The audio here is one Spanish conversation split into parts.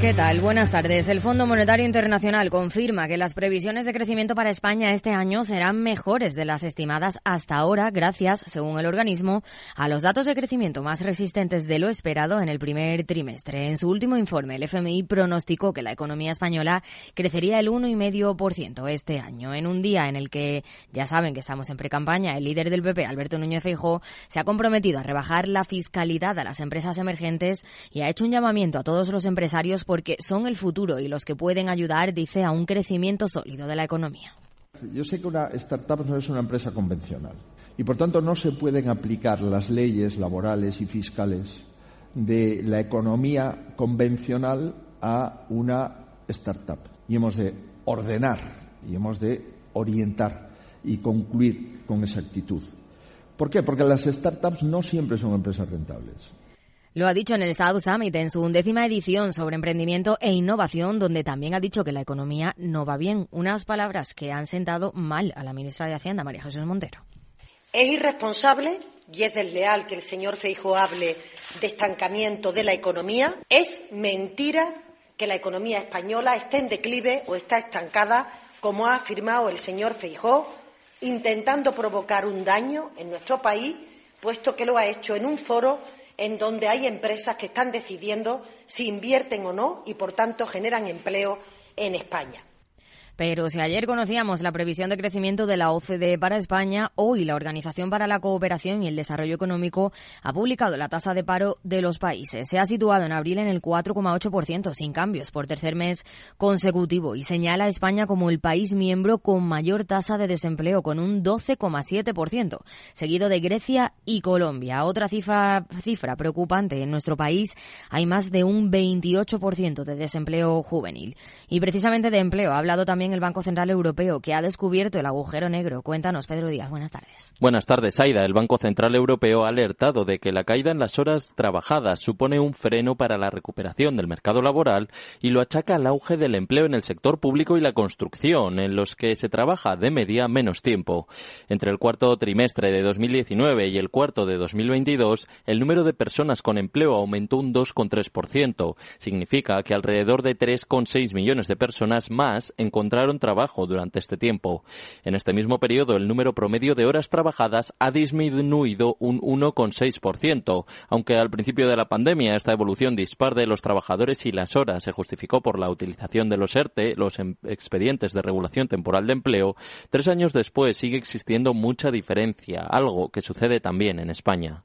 ¿Qué tal? Buenas tardes. El Fondo Monetario Internacional confirma que las previsiones de crecimiento para España este año serán mejores de las estimadas hasta ahora, gracias, según el organismo, a los datos de crecimiento más resistentes de lo esperado en el primer trimestre. En su último informe, el FMI pronosticó que la economía española crecería el 1,5% este año. En un día en el que, ya saben que estamos en precampaña, el líder del PP, Alberto Núñez Feijóo, se ha comprometido a rebajar la fiscalidad a las empresas emergentes y ha hecho un llamamiento a todos los empresarios porque son el futuro y los que pueden ayudar, dice, a un crecimiento sólido de la economía. Yo sé que una startup no es una empresa convencional y por tanto no se pueden aplicar las leyes laborales y fiscales de la economía convencional a una startup. Y hemos de ordenar y hemos de orientar y concluir con esa actitud. ¿Por qué? Porque las startups no siempre son empresas rentables. Lo ha dicho en el Estado Summit, en su undécima edición sobre emprendimiento e innovación, donde también ha dicho que la economía no va bien. Unas palabras que han sentado mal a la ministra de Hacienda, María Jesús Montero. Es irresponsable y es desleal que el señor Feijo hable de estancamiento de la economía. Es mentira que la economía española esté en declive o está estancada, como ha afirmado el señor Feijó, intentando provocar un daño en nuestro país, puesto que lo ha hecho en un foro en donde hay empresas que están decidiendo si invierten o no y, por tanto, generan empleo en España. Pero si ayer conocíamos la previsión de crecimiento de la OCDE para España, hoy la Organización para la Cooperación y el Desarrollo Económico ha publicado la tasa de paro de los países. Se ha situado en abril en el 4,8%, sin cambios, por tercer mes consecutivo, y señala a España como el país miembro con mayor tasa de desempleo, con un 12,7%, seguido de Grecia y Colombia. Otra cifra, preocupante en nuestro país, hay más de un 28% de desempleo juvenil. Y precisamente de empleo ha hablado también el Banco Central Europeo, que ha descubierto el agujero negro. Cuéntanos, Pedro Díaz. Buenas tardes. Buenas tardes, Aida. El Banco Central Europeo ha alertado de que la caída en las horas trabajadas supone un freno para la recuperación del mercado laboral y lo achaca al auge del empleo en el sector público y la construcción, en los que se trabaja de media menos tiempo. Entre el cuarto trimestre de 2019 y el cuarto de 2022, el número de personas con empleo aumentó un 2,3%. Significa que alrededor de 3,6 millones de personas más encontraron trabajo durante este tiempo. En este mismo periodo, el número promedio de horas trabajadas ha disminuido un 1,6%, aunque al principio de la pandemia esta evolución dispar de los trabajadores y las horas se justificó por la utilización de los ERTE, los em, expedientes de regulación temporal de empleo, tres años después sigue existiendo mucha diferencia, algo que sucede también en España.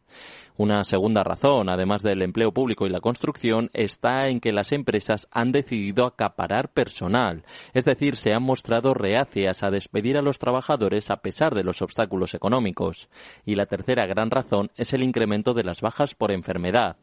Una segunda razón, además del empleo público y la construcción, está en que las empresas han decidido acaparar personal, es decir, se han mostrado reacias a despedir a los trabajadores a pesar de los obstáculos económicos. Y la tercera gran razón es el incremento de las bajas por enfermedad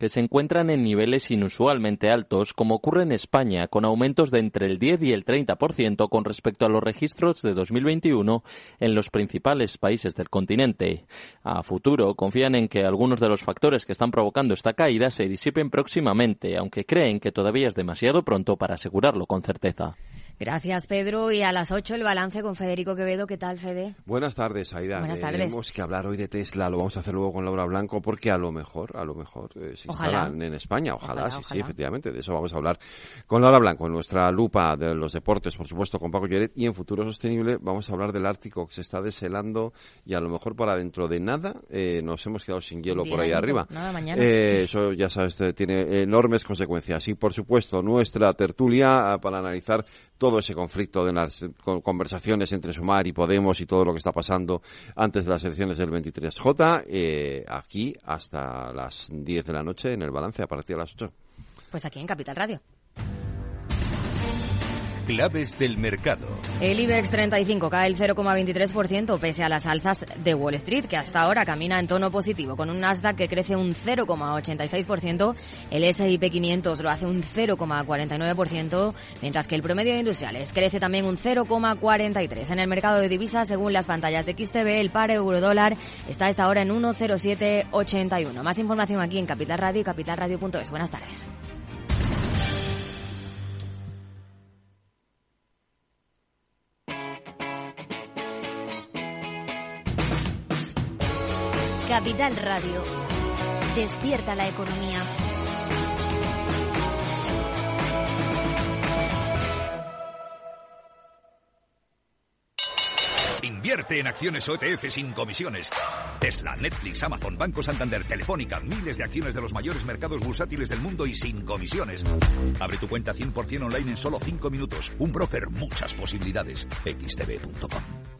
que se encuentran en niveles inusualmente altos, como ocurre en España, con aumentos de entre el 10 y el 30% con respecto a los registros de 2021 en los principales países del continente. A futuro, confían en que algunos de los factores que están provocando esta caída se disipen próximamente, aunque creen que todavía es demasiado pronto para asegurarlo con certeza. Gracias, Pedro. Y a las 8 el balance con Federico Quevedo. ¿Qué tal, Fede? Buenas tardes, Aida. Buenas Eh, tardes. Tenemos que hablar hoy de Tesla. Lo vamos a hacer luego con Laura Blanco porque a lo mejor, a lo mejor eh, se Ojalá. instalan en España. Ojalá, Ojalá, sí, sí, efectivamente. De eso vamos a hablar con Laura Blanco, en nuestra lupa de los deportes, por supuesto, con Paco Lloret. Y en Futuro Sostenible vamos a hablar del Ártico que se está deshelando y a lo mejor para dentro de nada eh, nos hemos quedado sin hielo por ahí arriba. nada, mañana. Eh, eso ya sabes, eh, tiene enormes consecuencias. Y por supuesto, nuestra tertulia ah, para analizar todo ese conflicto de las con- conversaciones entre Sumar y Podemos y todo lo que está pasando antes de las elecciones del 23J, eh, aquí hasta las 10 de la noche en el balance a partir de las 8. Pues aquí en Capital Radio. Claves del mercado. El IBEX 35 cae el 0,23% pese a las alzas de Wall Street, que hasta ahora camina en tono positivo, con un Nasdaq que crece un 0,86%, el S&P 500 lo hace un 0,49%, mientras que el promedio de industriales crece también un 0,43%. En el mercado de divisas, según las pantallas de XTB, el par euro-dólar está a esta hora en 1,0781. Más información aquí en Capital Radio y capitalradio.es. Buenas tardes. Capital Radio. Despierta la economía. Invierte en acciones OETF sin comisiones. Tesla, Netflix, Amazon, Banco Santander, Telefónica, miles de acciones de los mayores mercados bursátiles del mundo y sin comisiones. Abre tu cuenta 100% online en solo 5 minutos. Un broker, muchas posibilidades. xtb.com.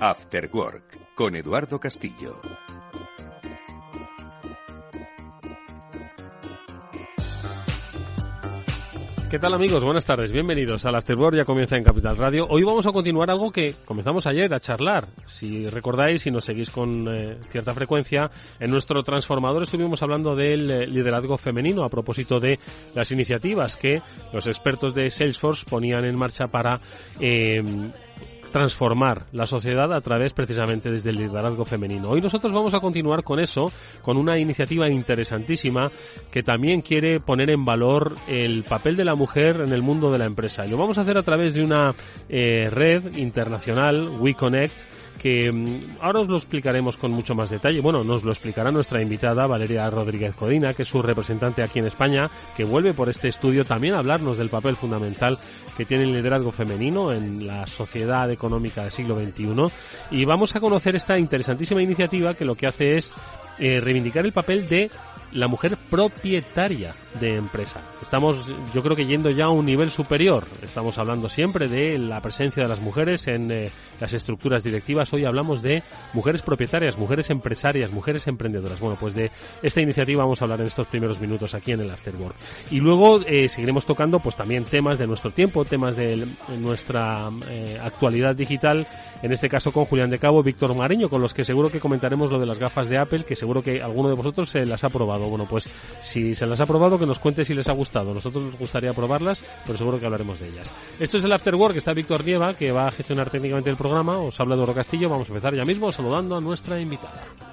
After Work con Eduardo Castillo. ¿Qué tal amigos? Buenas tardes, bienvenidos al Afterworld, ya comienza en Capital Radio. Hoy vamos a continuar algo que comenzamos ayer a charlar. Si recordáis, si nos seguís con eh, cierta frecuencia, en nuestro transformador estuvimos hablando del eh, liderazgo femenino a propósito de las iniciativas que los expertos de Salesforce ponían en marcha para eh, transformar la sociedad a través precisamente desde el liderazgo femenino. Hoy nosotros vamos a continuar con eso, con una iniciativa interesantísima que también quiere poner en valor el papel de la mujer en el mundo de la empresa. Y lo vamos a hacer a través de una eh, red internacional, WeConnect, que mm, ahora os lo explicaremos con mucho más detalle. Bueno, nos lo explicará nuestra invitada Valeria Rodríguez Codina, que es su representante aquí en España, que vuelve por este estudio también a hablarnos del papel fundamental que tiene el liderazgo femenino en la sociedad económica del siglo XXI. Y vamos a conocer esta interesantísima iniciativa que lo que hace es eh, reivindicar el papel de la mujer propietaria de empresa. Estamos, yo creo que yendo ya a un nivel superior. Estamos hablando siempre de la presencia de las mujeres en eh, las estructuras directivas. Hoy hablamos de mujeres propietarias, mujeres empresarias, mujeres emprendedoras. Bueno, pues de esta iniciativa vamos a hablar en estos primeros minutos aquí en el Afterwork. Y luego eh, seguiremos tocando pues también temas de nuestro tiempo, temas de nuestra eh, actualidad digital, en este caso con Julián de Cabo, Víctor Mariño, con los que seguro que comentaremos lo de las gafas de Apple, que seguro que alguno de vosotros se las ha probado. Bueno, pues si se las ha probado, que nos cuente si les ha gustado. Nosotros nos gustaría probarlas, pero seguro que hablaremos de ellas. Esto es el After Work, está Víctor Nieva, que va a gestionar técnicamente el programa. Os habla Doro Castillo. Vamos a empezar ya mismo saludando a nuestra invitada.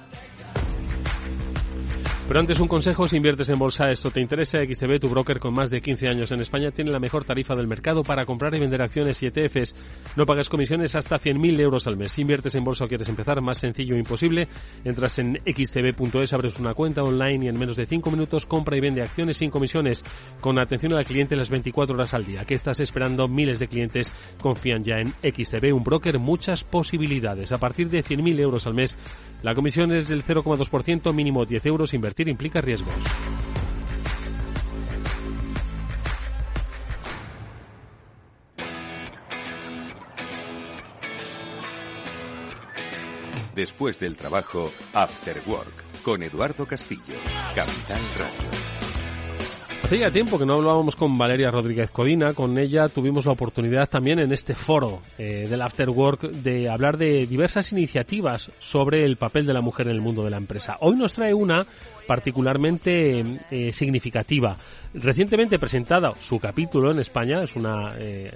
Pero antes un consejo, si inviertes en bolsa, esto te interesa, XTB, tu broker con más de 15 años en España, tiene la mejor tarifa del mercado para comprar y vender acciones y ETFs. No pagas comisiones hasta 100.000 euros al mes. Si inviertes en bolsa o quieres empezar, más sencillo e imposible, entras en xtb.es, abres una cuenta online y en menos de 5 minutos compra y vende acciones sin comisiones, con atención al cliente las 24 horas al día. ¿Qué estás esperando? Miles de clientes confían ya en XTB, un broker, muchas posibilidades. A partir de 100.000 euros al mes, la comisión es del 0,2%, mínimo 10 euros, invertir implica riesgos. Después del trabajo, After Work, con Eduardo Castillo, Capital Radio. Hacía tiempo que no hablábamos con Valeria Rodríguez Codina, con ella tuvimos la oportunidad también en este foro eh, del After Work de hablar de diversas iniciativas sobre el papel de la mujer en el mundo de la empresa. Hoy nos trae una particularmente eh, significativa. Recientemente presentada su capítulo en España, es una eh,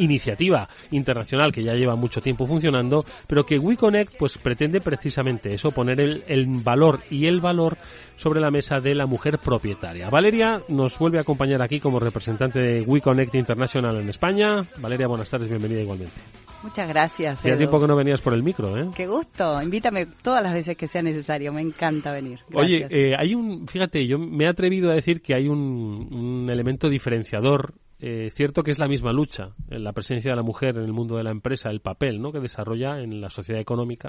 iniciativa internacional que ya lleva mucho tiempo funcionando, pero que WeConnect pues pretende precisamente eso, poner el, el, valor y el valor sobre la mesa de la mujer propietaria. Valeria nos vuelve a acompañar aquí como representante de WeConnect International en España. Valeria, buenas tardes, bienvenida igualmente. Muchas gracias. Hacía tiempo que no venías por el micro, ¿eh? Qué gusto. Invítame todas las veces que sea necesario. Me encanta venir. Gracias. Oye, eh, hay un, fíjate, yo me he atrevido a decir que hay un, un elemento diferenciador eh, cierto que es la misma lucha, en la presencia de la mujer en el mundo de la empresa, el papel ¿no? que desarrolla en la sociedad económica,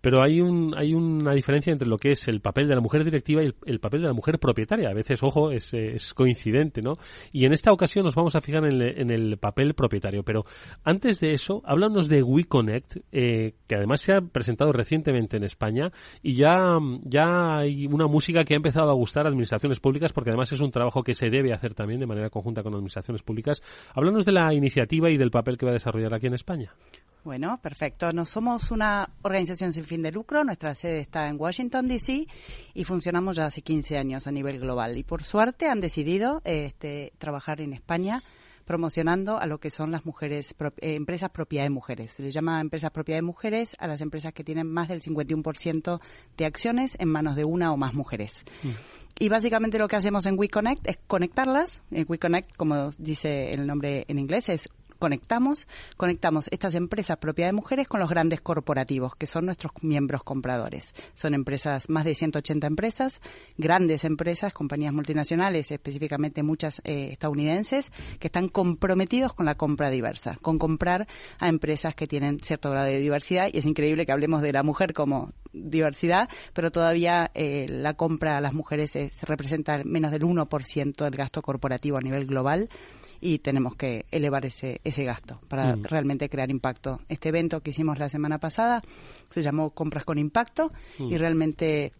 pero hay, un, hay una diferencia entre lo que es el papel de la mujer directiva y el, papel de la mujer propietaria. A veces, ojo, es, es, coincidente, ¿no? Y en esta ocasión nos vamos a fijar en el, en el papel propietario. Pero antes de eso, háblanos de WeConnect, eh, que además se ha presentado recientemente en España y ya, ya hay una música que ha empezado a gustar a administraciones públicas porque además es un trabajo que se debe hacer también de manera conjunta con administraciones públicas. Háblanos de la iniciativa y del papel que va a desarrollar aquí en España. Bueno, perfecto. No somos una organización sin fin de lucro. Nuestra sede está en Washington, D.C. y funcionamos ya hace 15 años a nivel global. Y por suerte han decidido este, trabajar en España promocionando a lo que son las mujeres, eh, empresas propiedad de mujeres. Se les llama empresas propiedad de mujeres a las empresas que tienen más del 51% de acciones en manos de una o más mujeres. Mm. Y básicamente lo que hacemos en WeConnect es conectarlas. En WeConnect, como dice el nombre en inglés, es conectamos, conectamos estas empresas propiedad de mujeres con los grandes corporativos, que son nuestros miembros compradores. Son empresas, más de 180 empresas, grandes empresas, compañías multinacionales, específicamente muchas eh, estadounidenses, que están comprometidos con la compra diversa, con comprar a empresas que tienen cierto grado de diversidad. Y es increíble que hablemos de la mujer como diversidad, pero todavía eh, la compra a las mujeres se representa menos del 1% del gasto corporativo a nivel global y tenemos que elevar ese, ese gasto para mm. realmente crear impacto. Este evento que hicimos la semana pasada se llamó Compras con Impacto y mm. realmente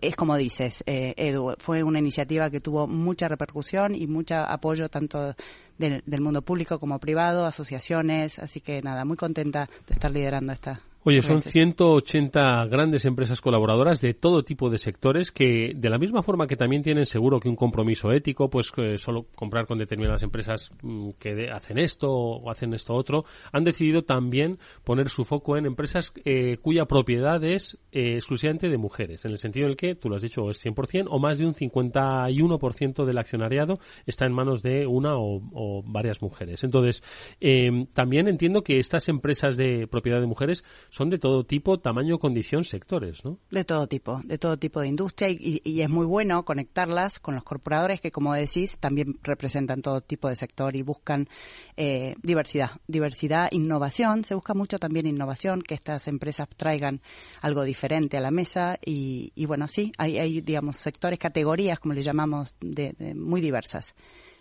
es como dices, eh, Edu, fue una iniciativa que tuvo mucha repercusión y mucho apoyo tanto del, del mundo público como privado, asociaciones, así que nada, muy contenta de estar liderando esta, Oye, son 180 grandes empresas colaboradoras de todo tipo de sectores que, de la misma forma que también tienen seguro que un compromiso ético, pues solo comprar con determinadas empresas mm, que hacen esto o hacen esto otro, han decidido también poner su foco en empresas eh, cuya propiedad es eh, exclusivamente de mujeres, en el sentido en el que, tú lo has dicho, es 100% o más de un 51% del accionariado está en manos de una o, varias mujeres. Entonces, eh, también entiendo que estas empresas de propiedad de mujeres son de todo tipo, tamaño, condición, sectores, ¿no? De todo tipo, de todo tipo de industria y, es muy bueno conectarlas con los corporadores que, como decís, también representan todo tipo de sector y buscan eh, diversidad, diversidad, innovación. Se busca mucho también innovación, que estas empresas traigan algo diferente a la mesa y, bueno, sí, hay, hay, digamos, sectores, categorías, como le llamamos, de muy diversas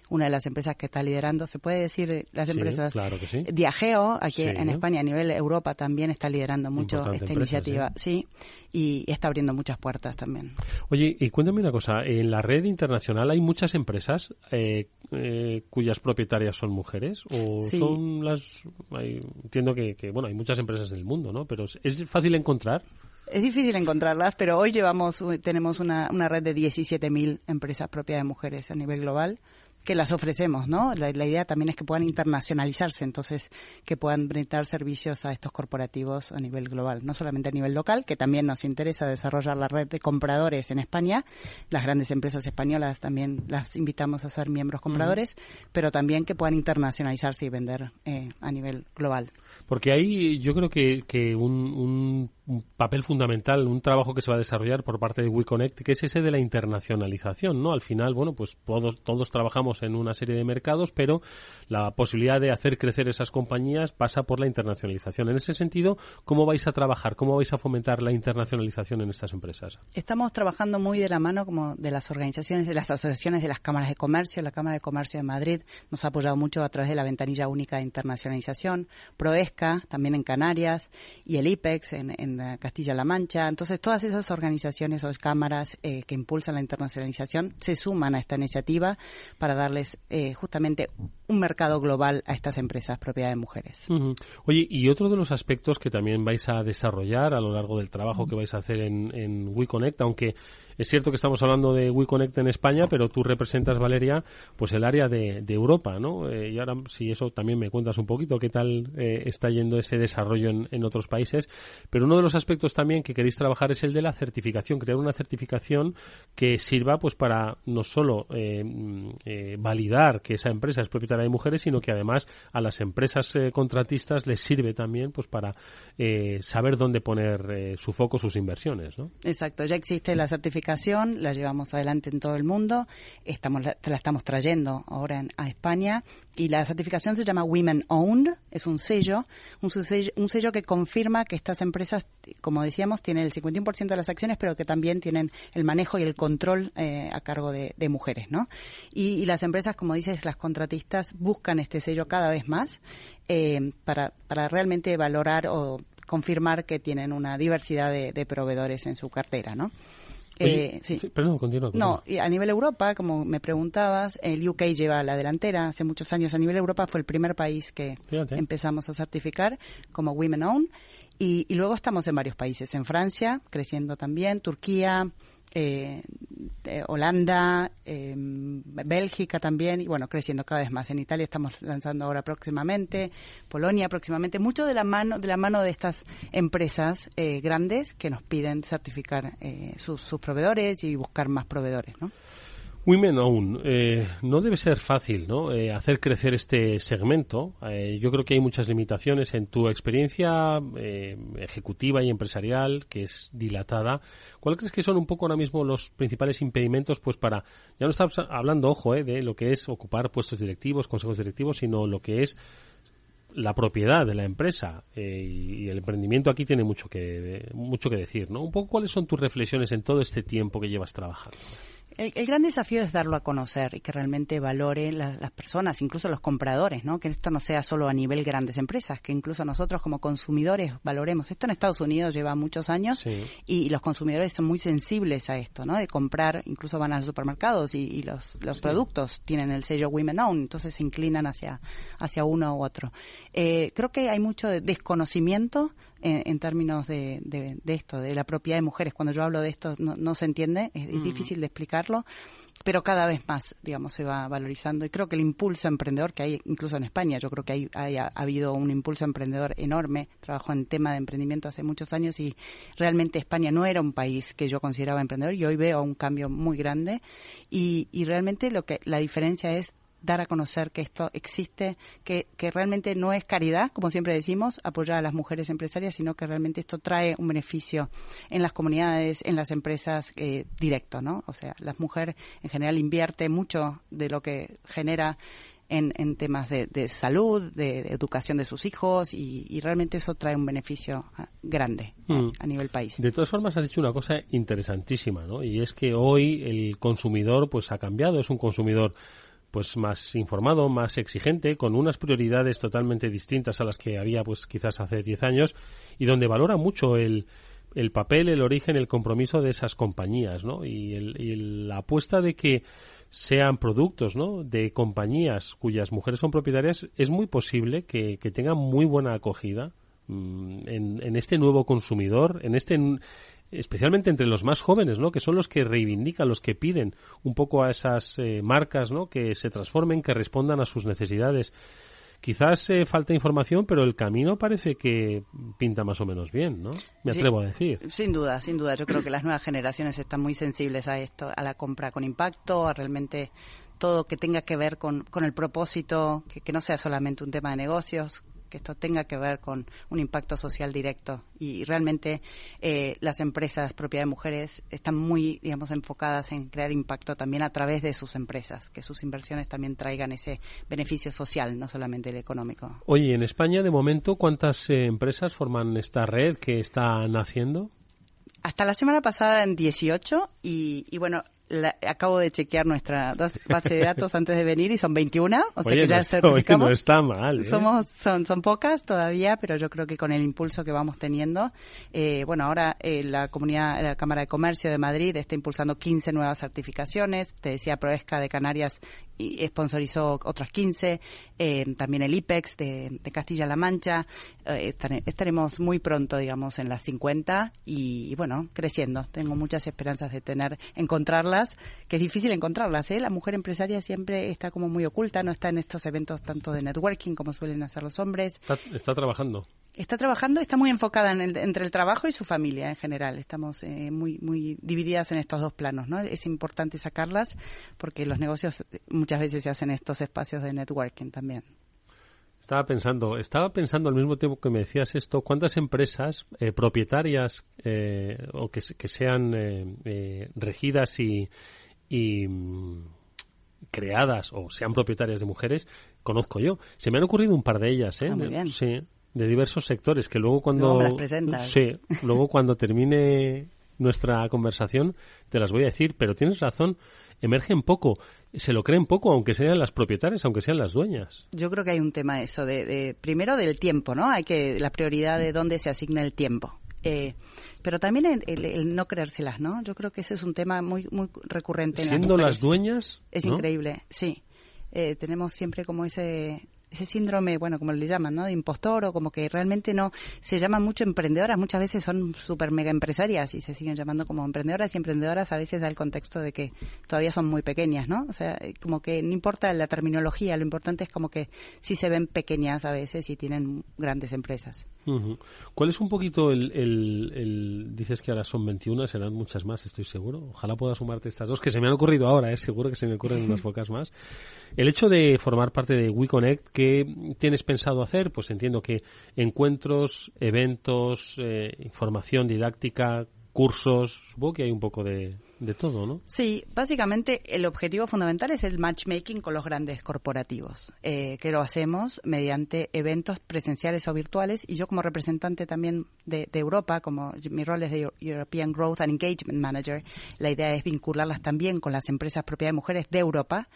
una de las empresas que está liderando, se puede decir las empresas claro que sí. Diageo, aquí en España a nivel Europa también está liderando mucho esta iniciativa, sí. y está abriendo muchas puertas también. Oye, y cuéntame una cosa, en la red internacional hay muchas empresas eh, eh, cuyas propietarias son mujeres o son las entiendo que, que, bueno, hay muchas empresas en el mundo, ¿no? Pero es fácil encontrar es difícil encontrarlas, pero hoy llevamos, tenemos una, una red de 17.000 empresas propias de mujeres a nivel global que las ofrecemos, ¿no? La, idea también es que puedan internacionalizarse, entonces que puedan brindar servicios a estos corporativos a nivel global, no solamente a nivel local, que también nos interesa desarrollar la red de compradores en España, las grandes empresas españolas también las invitamos a ser miembros compradores, pero también que puedan internacionalizarse y vender eh, a nivel global. Porque ahí yo creo que, que un, un, papel fundamental, un trabajo que se va a desarrollar por parte de WeConnect, que es ese de la internacionalización, ¿no? Al final, bueno, pues todos, trabajamos en una serie de mercados, pero la posibilidad de hacer crecer esas compañías pasa por la internacionalización. En ese sentido, ¿cómo vais a trabajar? ¿Cómo vais a fomentar la internacionalización en estas empresas? Estamos trabajando muy de la mano como de las organizaciones, de las asociaciones de las cámaras de comercio. La Cámara de Comercio de Madrid nos ha apoyado mucho a través de la ventanilla única de internacionalización. ProESC también en Canarias, y el IPEX en, Castilla-La Mancha. Entonces, todas esas organizaciones o cámaras eh, que impulsan la internacionalización se suman a esta iniciativa para darles eh, justamente un mercado global a estas empresas propiedad de mujeres. Oye, y otro de los aspectos que también vais a desarrollar a lo largo del trabajo que vais a hacer en, en WeConnect, aunque es cierto que estamos hablando de WeConnect en España, pero tú representas, Valeria, pues el área de, Europa, ¿no? Eh, y ahora, si eso también me cuentas un poquito, qué tal eh, está yendo ese desarrollo en, otros países. Pero uno de los aspectos también que queréis trabajar es el de la certificación, crear una certificación que sirva, pues, para no solo eh, validar que esa empresa es propietaria de mujeres, sino que además a las empresas contratistas les sirve también, pues, para saber dónde poner su foco, sus inversiones, ¿no? Exacto, ya existe la certificación la llevamos adelante en todo el mundo, estamos, la, estamos trayendo ahora en, a España y la certificación se llama Women Owned, es un sello, un sello, un sello que confirma que estas empresas, como decíamos, tienen el 51% de las acciones, pero que también tienen el manejo y el control eh, a cargo de, mujeres, ¿no? Y, y, las empresas, como dices, las contratistas buscan este sello cada vez más eh, para, para realmente valorar o confirmar que tienen una diversidad de, de proveedores en su cartera, ¿no? Oye, eh, sí. sí. Perdón, continúa, No, y a nivel Europa, como me preguntabas, el UK lleva la delantera. Hace muchos años a nivel Europa fue el primer país que Fíjate. empezamos a certificar como Women Own. Y, y, luego estamos en varios países. En Francia, creciendo también, Turquía, eh, eh, Holanda, eh, Bélgica también, y bueno, creciendo cada vez más. En Italia estamos lanzando ahora próximamente, Polonia próximamente, mucho de la mano de la mano de estas empresas eh, grandes que nos piden certificar sus, sus, proveedores y buscar más proveedores, ¿no? Women Own, eh, no debe ser fácil ¿no? Eh, hacer crecer este segmento. Eh, yo creo que hay muchas limitaciones en tu experiencia eh, ejecutiva y empresarial, que es dilatada. ¿Cuál crees que son un poco ahora mismo los principales impedimentos pues para, ya no estamos hablando, ojo, eh, de lo que es ocupar puestos directivos, consejos directivos, sino lo que es la propiedad de la empresa eh, y el emprendimiento aquí tiene mucho que mucho que decir, ¿no? Un poco cuáles son tus reflexiones en todo este tiempo que llevas trabajando. El, el, gran desafío es darlo a conocer y que realmente valore la, las personas, incluso los compradores, ¿no? Que esto no sea solo a nivel grandes empresas, que incluso nosotros como consumidores valoremos. Esto en Estados Unidos lleva muchos años sí. y, los consumidores son muy sensibles a esto, ¿no? De comprar, incluso van a los supermercados y, y los, los sí. productos tienen el sello Women Own, entonces se inclinan hacia, hacia uno u otro. Eh, creo que hay mucho desconocimiento en, en términos de, de, de, esto, de la propiedad de mujeres. Cuando yo hablo de esto no, no se entiende, es, es difícil de explicarlo, pero cada vez más, digamos, se va valorizando. Y creo que el impulso emprendedor que hay, incluso en España, yo creo que hay, hay ha habido un impulso emprendedor enorme. Trabajo en tema de emprendimiento hace muchos años y realmente España no era un país que yo consideraba emprendedor y hoy veo un cambio muy grande. Y, y realmente lo que la diferencia es dar a conocer que esto existe, que, que realmente no es caridad, como siempre decimos, apoyar a las mujeres empresarias, sino que realmente esto trae un beneficio en las comunidades, en las empresas eh, directo, ¿no? O sea, las mujeres en general invierte mucho de lo que genera en, en temas de, de salud, de, de, educación de sus hijos y, y, realmente eso trae un beneficio ah, grande mm. a, a, nivel país. De todas formas has dicho una cosa interesantísima, ¿no? Y es que hoy el consumidor pues ha cambiado, es un consumidor pues más informado, más exigente, con unas prioridades totalmente distintas a las que había pues quizás hace 10 años y donde valora mucho el, el papel, el origen, el compromiso de esas compañías, ¿no? Y, el, y la apuesta de que sean productos, ¿no? De compañías cuyas mujeres son propietarias, es muy posible que, que tengan muy buena acogida mmm, en, en este nuevo consumidor, en este especialmente entre los más jóvenes, ¿no? Que son los que reivindican, los que piden un poco a esas eh, marcas, ¿no? Que se transformen, que respondan a sus necesidades. Quizás eh, falta información, pero el camino parece que pinta más o menos bien, ¿no? Me atrevo sí, a decir. Sin duda, sin duda. Yo creo que las nuevas generaciones están muy sensibles a esto, a la compra con impacto, a realmente todo que tenga que ver con, con el propósito, que, que no sea solamente un tema de negocios, que esto tenga que ver con un impacto social directo. Y realmente eh, las empresas propiedad de mujeres están muy digamos enfocadas en crear impacto también a través de sus empresas que sus inversiones también traigan ese beneficio social no solamente el económico. Oye en España de momento cuántas eh, empresas forman esta red que está naciendo hasta la semana pasada en 18 y, y bueno, la, acabo de chequear nuestra base de datos antes de venir y son 21, o sea que ya no, certificamos. No está mal. ¿eh? Somos, son, son pocas todavía, pero yo creo que con el impulso que vamos teniendo, eh, bueno, ahora eh, la comunidad, la Cámara de Comercio de Madrid está impulsando 15 nuevas certificaciones. Te decía, Proesca de Canarias y sponsorizó otras 15, eh, también el IPEX de, de Castilla-La Mancha. Estaremos muy pronto, digamos, en las 50 y, y, bueno, creciendo. Tengo muchas esperanzas de tener, encontrarlas, que es difícil encontrarlas, ¿eh? La mujer empresaria siempre está como muy oculta, no está en estos eventos tanto de networking como suelen hacer los hombres. Está, está trabajando está trabajando, está muy enfocada en el, entre el trabajo y su familia en general. Estamos eh, muy, muy divididas en estos dos planos, ¿no? Es importante sacarlas porque los negocios muchas veces se hacen en estos espacios de networking también. Estaba pensando, estaba pensando al mismo tiempo que me decías esto, ¿cuántas empresas eh, propietarias eh, o que, que sean eh, regidas y, y mm, creadas o sean propietarias de mujeres conozco yo? Se me han ocurrido un par de ellas, ¿eh? Ah, Sí, de diversos sectores que luego cuando sí, luego cuando termine nuestra conversación te las voy a decir, pero tienes razón, emergen poco, se lo creen poco, aunque sean las propietarias, aunque sean las dueñas. Yo creo que hay un tema eso de, primero del tiempo, ¿no? Hay que la prioridad de dónde se asigna el tiempo. Eh, pero también el, no creérselas, ¿no? Yo creo que ese es un tema muy muy recurrente. Siendo en las, las dueñas, es increíble, sí. Eh, tenemos siempre como ese ese síndrome, bueno, como le llaman, ¿no? De impostor o como que realmente no se llaman mucho emprendedoras, muchas veces son súper mega empresarias y se siguen llamando como emprendedoras y emprendedoras a veces da el contexto de que todavía son muy pequeñas, ¿no? O sea, eh, como que no importa la terminología, lo importante es como que sí se ven pequeñas a veces y tienen grandes empresas. ¿Cuál es un poquito el, el, dices que ahora son 21, serán muchas más, estoy seguro. Ojalá pueda sumarte estas dos que se me han ocurrido ahora, ¿eh? seguro que se me ocurren unas pocas más. El hecho de formar parte de WeConnect, ¿qué tienes pensado hacer? Pues entiendo que encuentros, eventos, eh, información didáctica, cursos, supongo que hay un poco de, de todo, ¿no? Sí, básicamente el objetivo fundamental es el matchmaking con los grandes corporativos, eh, que lo hacemos mediante eventos presenciales o virtuales y yo como representante también de, Europa, como mi rol es de European Growth and Engagement Manager, la idea es vincularlas también con las empresas propiedad de mujeres de Europa,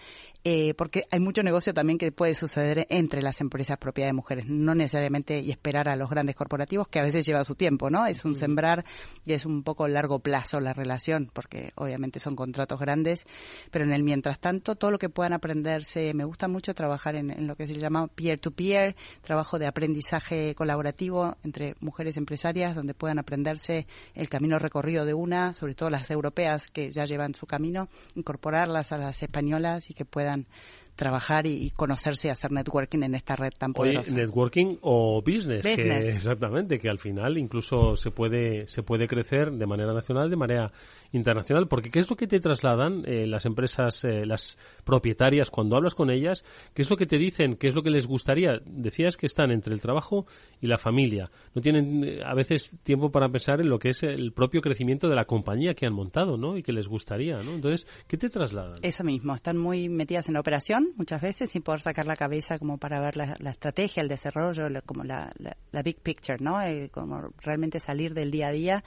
eh, porque hay mucho negocio también que puede suceder entre las empresas propiedad de mujeres, no necesariamente y esperar a los grandes corporativos, que a veces lleva su tiempo, ¿no? Es un sembrar y es un poco largo plazo la relación, porque obviamente son contratos grandes, pero en el mientras tanto, todo lo que puedan aprenderse, me gusta mucho trabajar en, lo que se llama peer-to-peer, trabajo de aprendizaje colaborativo entre mujeres empresarias, donde puedan aprenderse el camino recorrido de una, sobre todo las europeas que ya llevan su camino, incorporarlas a las españolas y que puedan trabajar y, conocerse y hacer networking en esta red tan poderosa. networking o business, exactamente, que al final incluso se puede se puede crecer de manera nacional, de manera internacional, porque ¿qué es lo que te trasladan eh, las empresas, eh, las propietarias cuando hablas con ellas? ¿Qué es lo que te dicen? ¿Qué es lo que les gustaría? Decías que están entre el trabajo y la familia. No tienen eh, a veces tiempo para pensar en lo que es el propio crecimiento de la compañía que han montado, ¿no? Y que les gustaría, ¿no? Entonces, ¿qué te trasladan? Eso mismo, están muy metidas en la operación muchas veces sin poder sacar la cabeza como para ver la, estrategia, el desarrollo, como la, la, big picture, ¿no? como realmente salir del día a día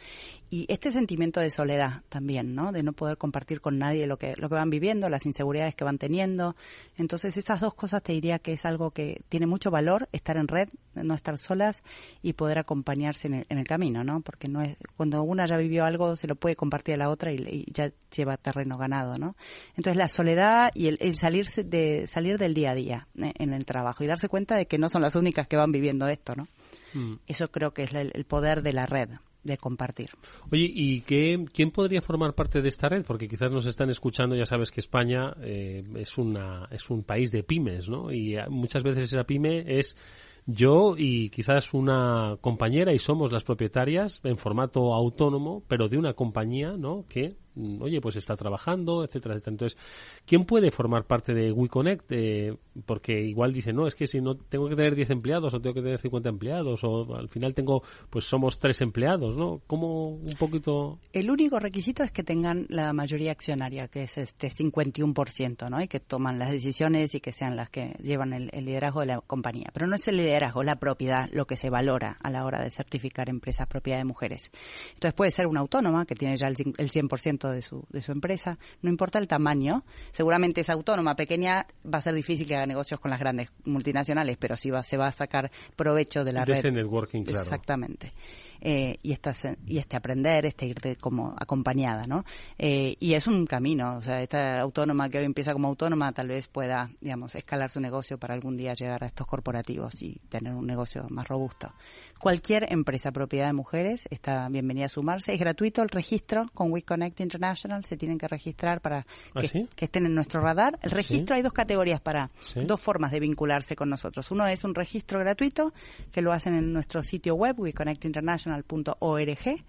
y este sentimiento de soledad también, ¿no? De no poder compartir con nadie lo que, lo que van viviendo, las inseguridades que van teniendo. Entonces, esas dos cosas te diría que es algo que tiene mucho valor, estar en red, no estar solas y poder acompañarse en el, en el camino, ¿no? Porque no es, cuando una ya vivió algo, se lo puede compartir a la otra y, ya lleva terreno ganado, ¿no? Entonces, la soledad y el, el salirse de, salir del día a día eh, en el trabajo y darse cuenta de que no son las únicas que van viviendo esto, ¿no? Mm. Eso creo que es el poder de la red de compartir. Oye, ¿y qué, quién podría formar parte de esta red? Porque quizás nos están escuchando, ya sabes que España eh, es, una, es un país de pymes, ¿no? Y muchas veces esa pyme es yo y quizás una compañera y somos las propietarias en formato autónomo, pero de una compañía, ¿no? Que oye, pues está trabajando, etcétera, etcétera. Entonces, ¿quién puede formar parte de WeConnect? Eh, porque igual dice, no, es que si no tengo que tener 10 empleados o tengo que tener 50 empleados o al final tengo, pues somos tres empleados, ¿no? ¿Cómo un poquito? El único requisito es que tengan la mayoría accionaria, que es este 51%, ¿no? Y que toman las decisiones y que sean las que llevan el, liderazgo de la compañía. Pero no es el liderazgo, la propiedad, lo que se valora a la hora de certificar empresas propiedad de mujeres. Entonces puede ser una autónoma que tiene ya el, el 100% de su, de su empresa, no importa el tamaño, seguramente es autónoma, pequeña, va a ser difícil que haga negocios con las grandes multinacionales, pero sí va, se va a sacar provecho de la red. networking, claro. Exactamente. Eh, y, esta, y este aprender, este irte como acompañada, ¿no? Eh, y es un camino, o sea, esta autónoma que hoy empieza como autónoma tal vez pueda, digamos, escalar su negocio para algún día llegar a estos corporativos y tener un negocio más robusto. Cualquier empresa propiedad de mujeres está bienvenida a sumarse, es gratuito el registro con WeConnect International, se tienen que registrar para ¿Ah, que, estén en nuestro radar. El registro hay dos categorías para, dos formas de vincularse con nosotros. Uno es un registro gratuito que lo hacen en nuestro sitio web, WeConnect International org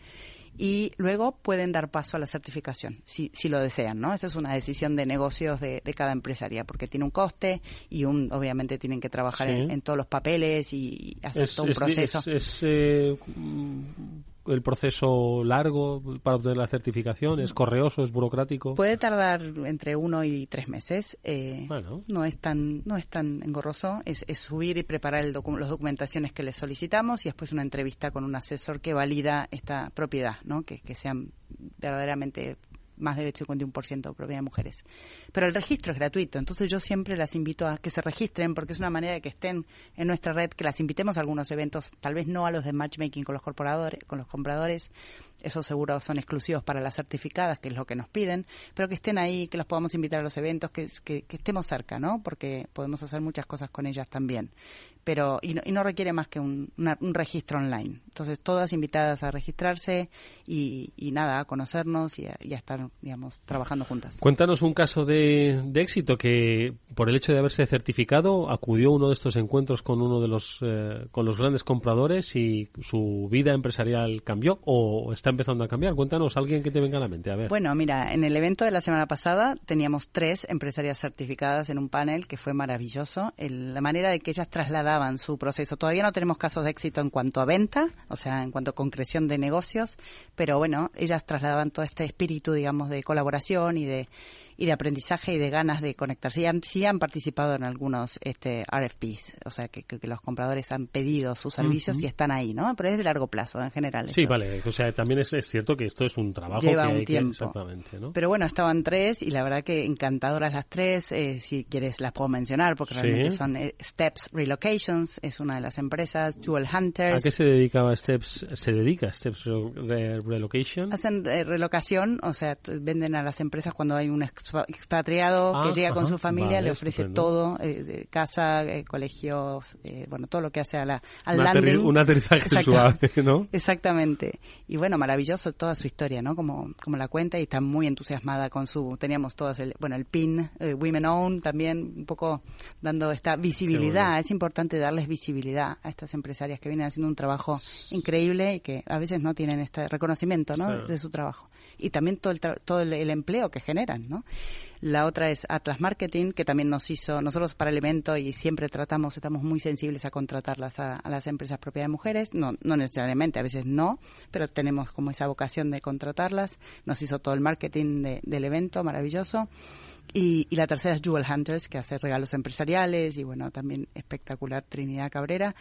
y luego pueden dar paso a la certificación, si, si lo desean, ¿no? Esa es una decisión de negocios de, de cada empresaria, porque tiene un coste y un, obviamente tienen que trabajar Sí. en, en todos los papeles y hacer todo un es- proceso. es- es, eh, el proceso largo para obtener la certificación, es correoso, es burocrático. Puede tardar entre uno y tres meses. eh, Bueno. No es tan no es tan engorroso. Es, es subir y preparar el docu- las documentaciones que le solicitamos y después una entrevista con un asesor que valida esta propiedad, ¿no? Que, que sean verdaderamente más del 51% de propiedad de mujeres. Pero el registro es gratuito, entonces yo siempre las invito a que se registren porque es una manera de que estén en nuestra red, que las invitemos a algunos eventos, tal vez no a los de matchmaking con los corporadores, con los compradores, esos seguros son exclusivos para las certificadas, que es lo que nos piden, pero que estén ahí, que los podamos invitar a los eventos, que, que, que estemos cerca, ¿no? Porque podemos hacer muchas cosas con ellas también. Pero, y no, y no requiere más que un, una- un registro online. Entonces, todas invitadas a registrarse y, y nada, a conocernos y a, y a estar, digamos, trabajando juntas. Cuéntanos un caso de, de éxito que, por el hecho de haberse certificado, acudió a uno de estos encuentros con uno de los, eh, con los grandes compradores y su vida empresarial cambió o está empezando a cambiar. Cuéntanos, alguien que te venga a la mente. A ver. Bueno, mira, en el evento de la semana pasada teníamos tres empresarias certificadas en un panel que fue maravilloso. El- la manera de que ellas su proceso. Todavía no tenemos casos de éxito en cuanto a venta, o sea, en cuanto a concreción de negocios, pero bueno, ellas trasladaban todo este espíritu, digamos, de colaboración y de y de aprendizaje y de ganas de conectarse. Sí han, sí han participado en algunos este, RFPs, o sea, que, los compradores han pedido sus servicios y están ahí, ¿no? Pero es de largo plazo en general. Sí, esto. vale. O sea, también es, es cierto que esto es un trabajo Lleva que un hay que- tiempo. exactamente, ¿no? Pero bueno, estaban tres y la verdad que encantadoras las tres. eh, si quieres las puedo mencionar porque Sí. realmente son eh, Steps Relocations, es una de las empresas, Jewel ¿A Hunters. qué se dedicaba Steps? ¿Se dedica a Steps Re- Relocation? Hacen eh, relocación, o sea, venden a las empresas cuando hay un expa- expatriado Ah, que llega con su familia, vale, le ofrece estupendo. todo, eh, casa, eh, colegios, eh, bueno, todo lo que hace a la, al Un aterri- landing. un aterrizaje suave, ¿no? Exactamente. Y bueno, maravilloso toda su historia, ¿no? Como, como la cuenta y está muy entusiasmada con su, teníamos todas el, bueno, el PIN, eh, Women Own también, un poco dando esta visibilidad. bueno. Es importante darles visibilidad a estas empresarias que vienen haciendo un trabajo increíble y que a veces no tienen este reconocimiento, ¿no? De su trabajo. Y también todo el, tra- todo el, empleo que generan, ¿no? La otra es Atlas Marketing, que también nos hizo, nosotros para el evento y siempre tratamos, estamos muy sensibles a contratarlas a, a las empresas propias de mujeres, no, no necesariamente, a veces no, pero tenemos como esa vocación de contratarlas. Nos hizo todo el marketing de- del evento, maravilloso. Y, y la tercera es Jewel Hunters, que hace regalos empresariales y bueno, también espectacular Trinidad Cabrera.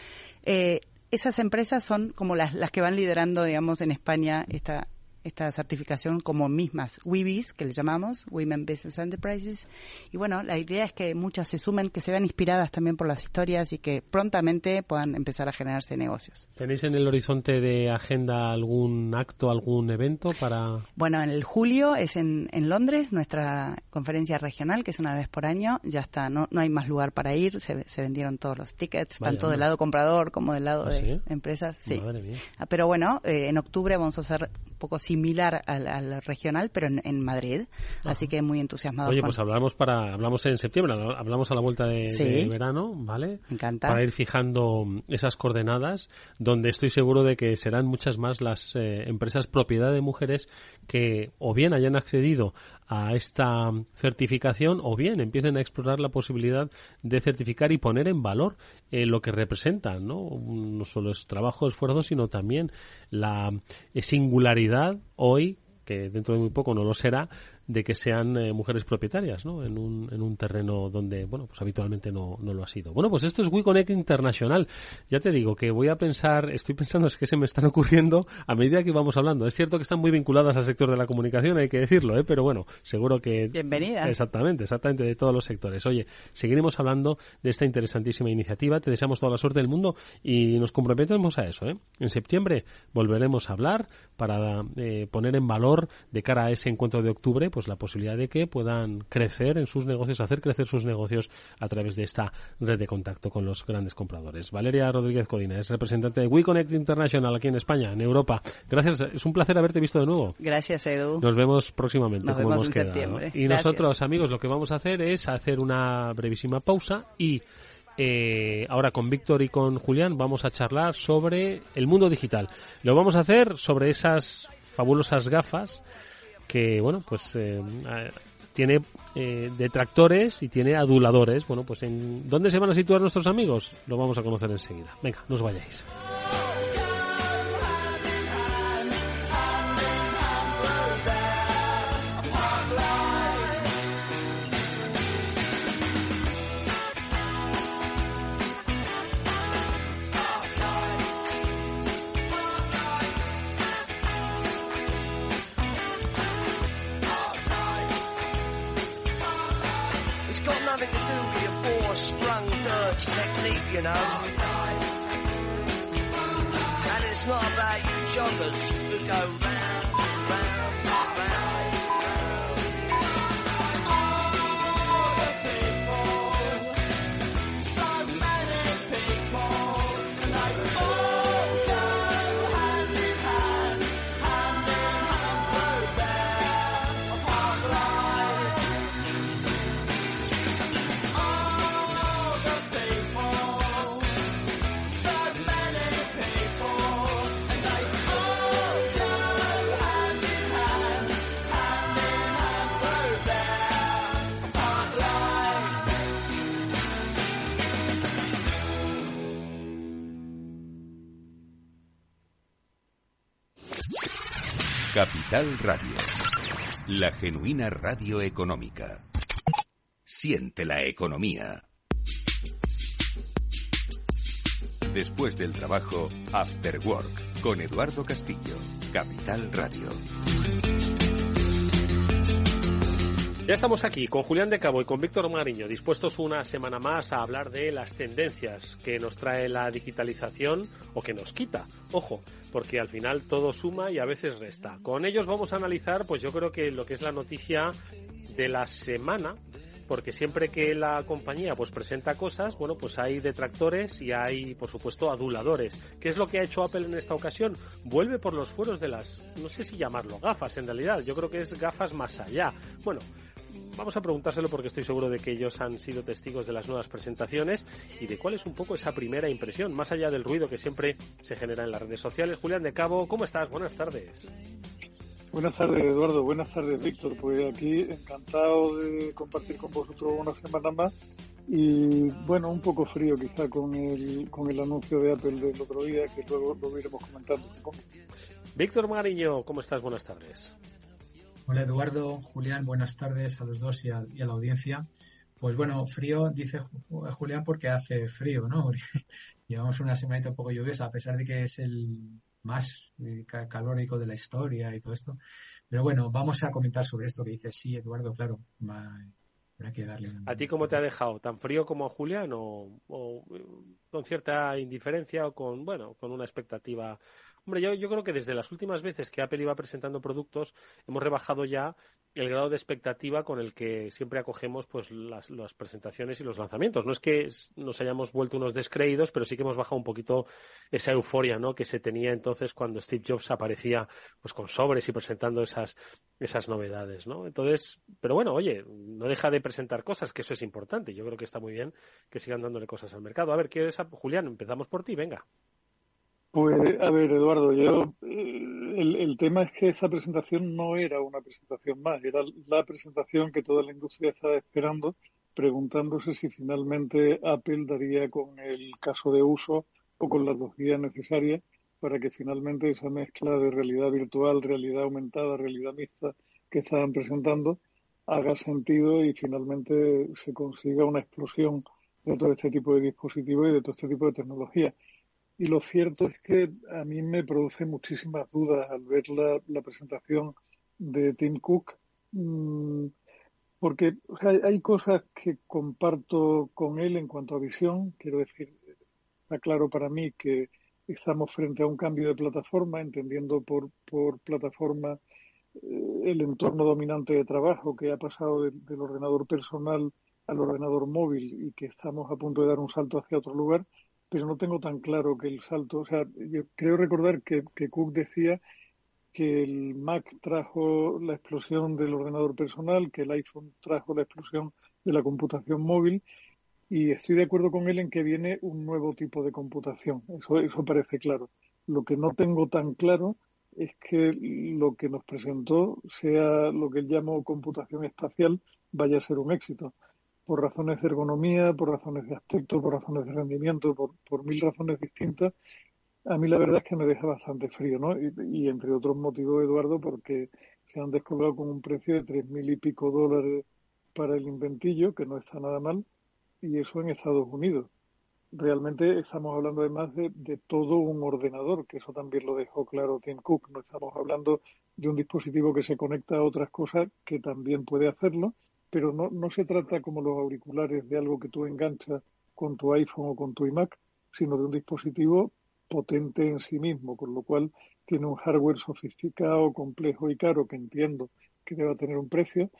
Eh, esas empresas son como las, las que van liderando, digamos, en España esta, esta certificación como mismas WIBIs, que le llamamos, Women Business Enterprises. Y bueno, la idea es que muchas se sumen, que se vean inspiradas también por las historias y que prontamente puedan empezar a generarse negocios. ¿Tenéis en el horizonte de agenda algún acto, algún evento para...? Bueno, en el julio es en, en Londres, nuestra conferencia regional, que es una vez por año. Ya está, no, no hay más lugar para ir, se, se vendieron todos los tickets, Vaya, tanto del lado comprador como del lado ¿Ah, de sí? empresas. Sí. Madre mía. Ah, Pero bueno, eh, en octubre vamos a hacer un poco similar al, al regional, pero en, en Madrid. Así que muy entusiasmados. Oye, con- pues hablamos para hablamos en septiembre, hablamos a la vuelta de, Sí. de verano, ¿vale? Me encanta. Para ir fijando esas coordenadas, donde estoy seguro de que serán muchas más las eh, empresas propiedad de mujeres que o bien hayan accedido a esta certificación o bien empiecen a explorar la posibilidad de certificar y poner en valor eh, lo que representan, ¿no? No solo es trabajo, esfuerzo, sino también la eh, singularidad hoy que dentro de muy poco no lo será, de que sean eh, mujeres propietarias, ¿no? En un, en un terreno donde, bueno, pues habitualmente no, no lo ha sido. Bueno, pues esto es WeConnect Internacional. Ya te digo que voy a pensar, estoy pensando, es que se me están ocurriendo a medida que vamos hablando. Es cierto que están muy vinculadas al sector de la comunicación, hay que decirlo, ¿eh? Pero bueno, seguro que... Bienvenidas. Exactamente, exactamente, de todos los sectores. Oye, seguiremos hablando de esta interesantísima iniciativa. Te deseamos toda la suerte del mundo y nos comprometemos a eso, ¿eh? En septiembre volveremos a hablar para eh, poner en valor de cara a ese encuentro de octubre pues la posibilidad de que puedan crecer en sus negocios, hacer crecer sus negocios a través de esta red de contacto con los grandes compradores. Valeria Rodríguez Codina es representante de WeConnect International aquí en España, en Europa. Gracias, es un placer haberte visto de nuevo. Gracias, Edu. Nos vemos próximamente, Nos como vemos hemos en quedado. septiembre. Y Gracias. nosotros, amigos, lo que vamos a hacer es hacer una brevísima pausa y eh, ahora con Víctor y con Julián vamos a charlar sobre el mundo digital. Lo vamos a hacer sobre esas fabulosas gafas que, bueno, pues eh, tiene eh, detractores y tiene aduladores. Bueno, pues en ¿dónde se van a situar nuestros amigos? Lo vamos a conocer enseguida. Venga, no os vayáis. You know. And it's not about you joggers who go round, Capital Radio. La genuina radio económica. Siente la economía. Después del trabajo, After Work, con Eduardo Castillo. Capital Radio. Ya estamos aquí con Julián de Cabo y con Víctor Mariño, dispuestos una semana más a hablar de las tendencias que nos trae la digitalización o que nos quita. Ojo, porque al final todo suma y a veces resta. Con ellos vamos a analizar, pues yo creo que lo que es la noticia de la semana, porque siempre que la compañía pues presenta cosas, bueno, pues hay detractores y hay, por supuesto, aduladores. ¿Qué es lo que ha hecho Apple en esta ocasión? Vuelve por los fueros de las, no sé si llamarlo gafas en realidad, yo creo que es gafas más allá. Bueno, vamos a preguntárselo porque estoy seguro de que ellos han sido testigos de las nuevas presentaciones y de cuál es un poco esa primera impresión, más allá del ruido que siempre se genera en las redes sociales. Julián de Cabo, ¿cómo estás? Buenas tardes. Buenas tardes, Eduardo. Buenas tardes, Víctor. Pues aquí encantado de compartir con vosotros una semana más y bueno, un poco frío quizá con el, con el anuncio de Apple del otro día, que luego lo iremos comentando. Víctor Mariño, ¿cómo estás? Buenas tardes. Hola Eduardo, Julián, buenas tardes a los dos y a, la audiencia. Pues bueno, frío, dice Julián, porque hace frío, ¿no? Llevamos una semanita un poco lluviosa, a pesar de que es el más eh, calórico de la historia y todo esto. Pero bueno, vamos a comentar sobre esto que dice sí, Eduardo, claro. habrá que darle ¿A ti cómo te ha dejado? ¿Tan frío como a Julián o, o, con cierta indiferencia o con, bueno, con una expectativa Hombre, yo, creo que desde las últimas veces que Apple iba presentando productos, hemos rebajado ya el grado de expectativa con el que siempre acogemos pues las, las, presentaciones y los lanzamientos. No es que nos hayamos vuelto unos descreídos, pero sí que hemos bajado un poquito esa euforia ¿no? que se tenía entonces cuando Steve Jobs aparecía pues con sobres y presentando esas, esas novedades. ¿no? Entonces, pero bueno, oye, no deja de presentar cosas, que eso es importante. Yo creo que está muy bien que sigan dándole cosas al mercado. A ver, ¿qué es? Julián, empezamos por ti, venga. Pues, a ver, Eduardo, yo el, el, tema es que esa presentación no era una presentación más, era la presentación que toda la industria estaba esperando, preguntándose si finalmente Apple daría con el caso de uso o con las dos guías necesarias para que finalmente esa mezcla de realidad virtual, realidad aumentada, realidad mixta que estaban presentando haga sentido y finalmente se consiga una explosión de todo este tipo de dispositivos y de todo este tipo de tecnología. Y lo cierto es que a mí me produce muchísimas dudas al ver la, presentación de Tim Cook, mmm, porque hay cosas que comparto con él en cuanto a visión. Quiero decir, está claro para mí que estamos frente a un cambio de plataforma, entendiendo por, por plataforma eh, el entorno dominante de trabajo que ha pasado de, del ordenador personal al ordenador móvil y que estamos a punto de dar un salto hacia otro lugar pero no tengo tan claro que el salto, o sea, yo creo recordar que, que Cook decía que el Mac trajo la explosión del ordenador personal, que el iPhone trajo la explosión de la computación móvil, y estoy de acuerdo con él en que viene un nuevo tipo de computación. Eso, eso parece claro. Lo que no tengo tan claro es que lo que nos presentó, sea lo que él llamó computación espacial, vaya a ser un éxito. Por razones de ergonomía, por razones de aspecto, por razones de rendimiento, por, por mil razones distintas, a mí la verdad es que me deja bastante frío, ¿no? Y, entre otros motivos, Eduardo, porque se han descobrado con un precio de tres mil y pico dólares para el inventillo, que no está nada mal, y eso en Estados Unidos. Realmente estamos hablando además de, de todo un ordenador, que eso también lo dejó claro Tim Cook. No estamos hablando de un dispositivo que se conecta a otras cosas que también puede hacerlo, pero no, no se trata como los auriculares de algo que tú enganchas con tu iPhone o con tu iMac, sino de un dispositivo potente en sí mismo, con lo cual tiene un hardware sofisticado, complejo y caro, que entiendo que deba tener un precio,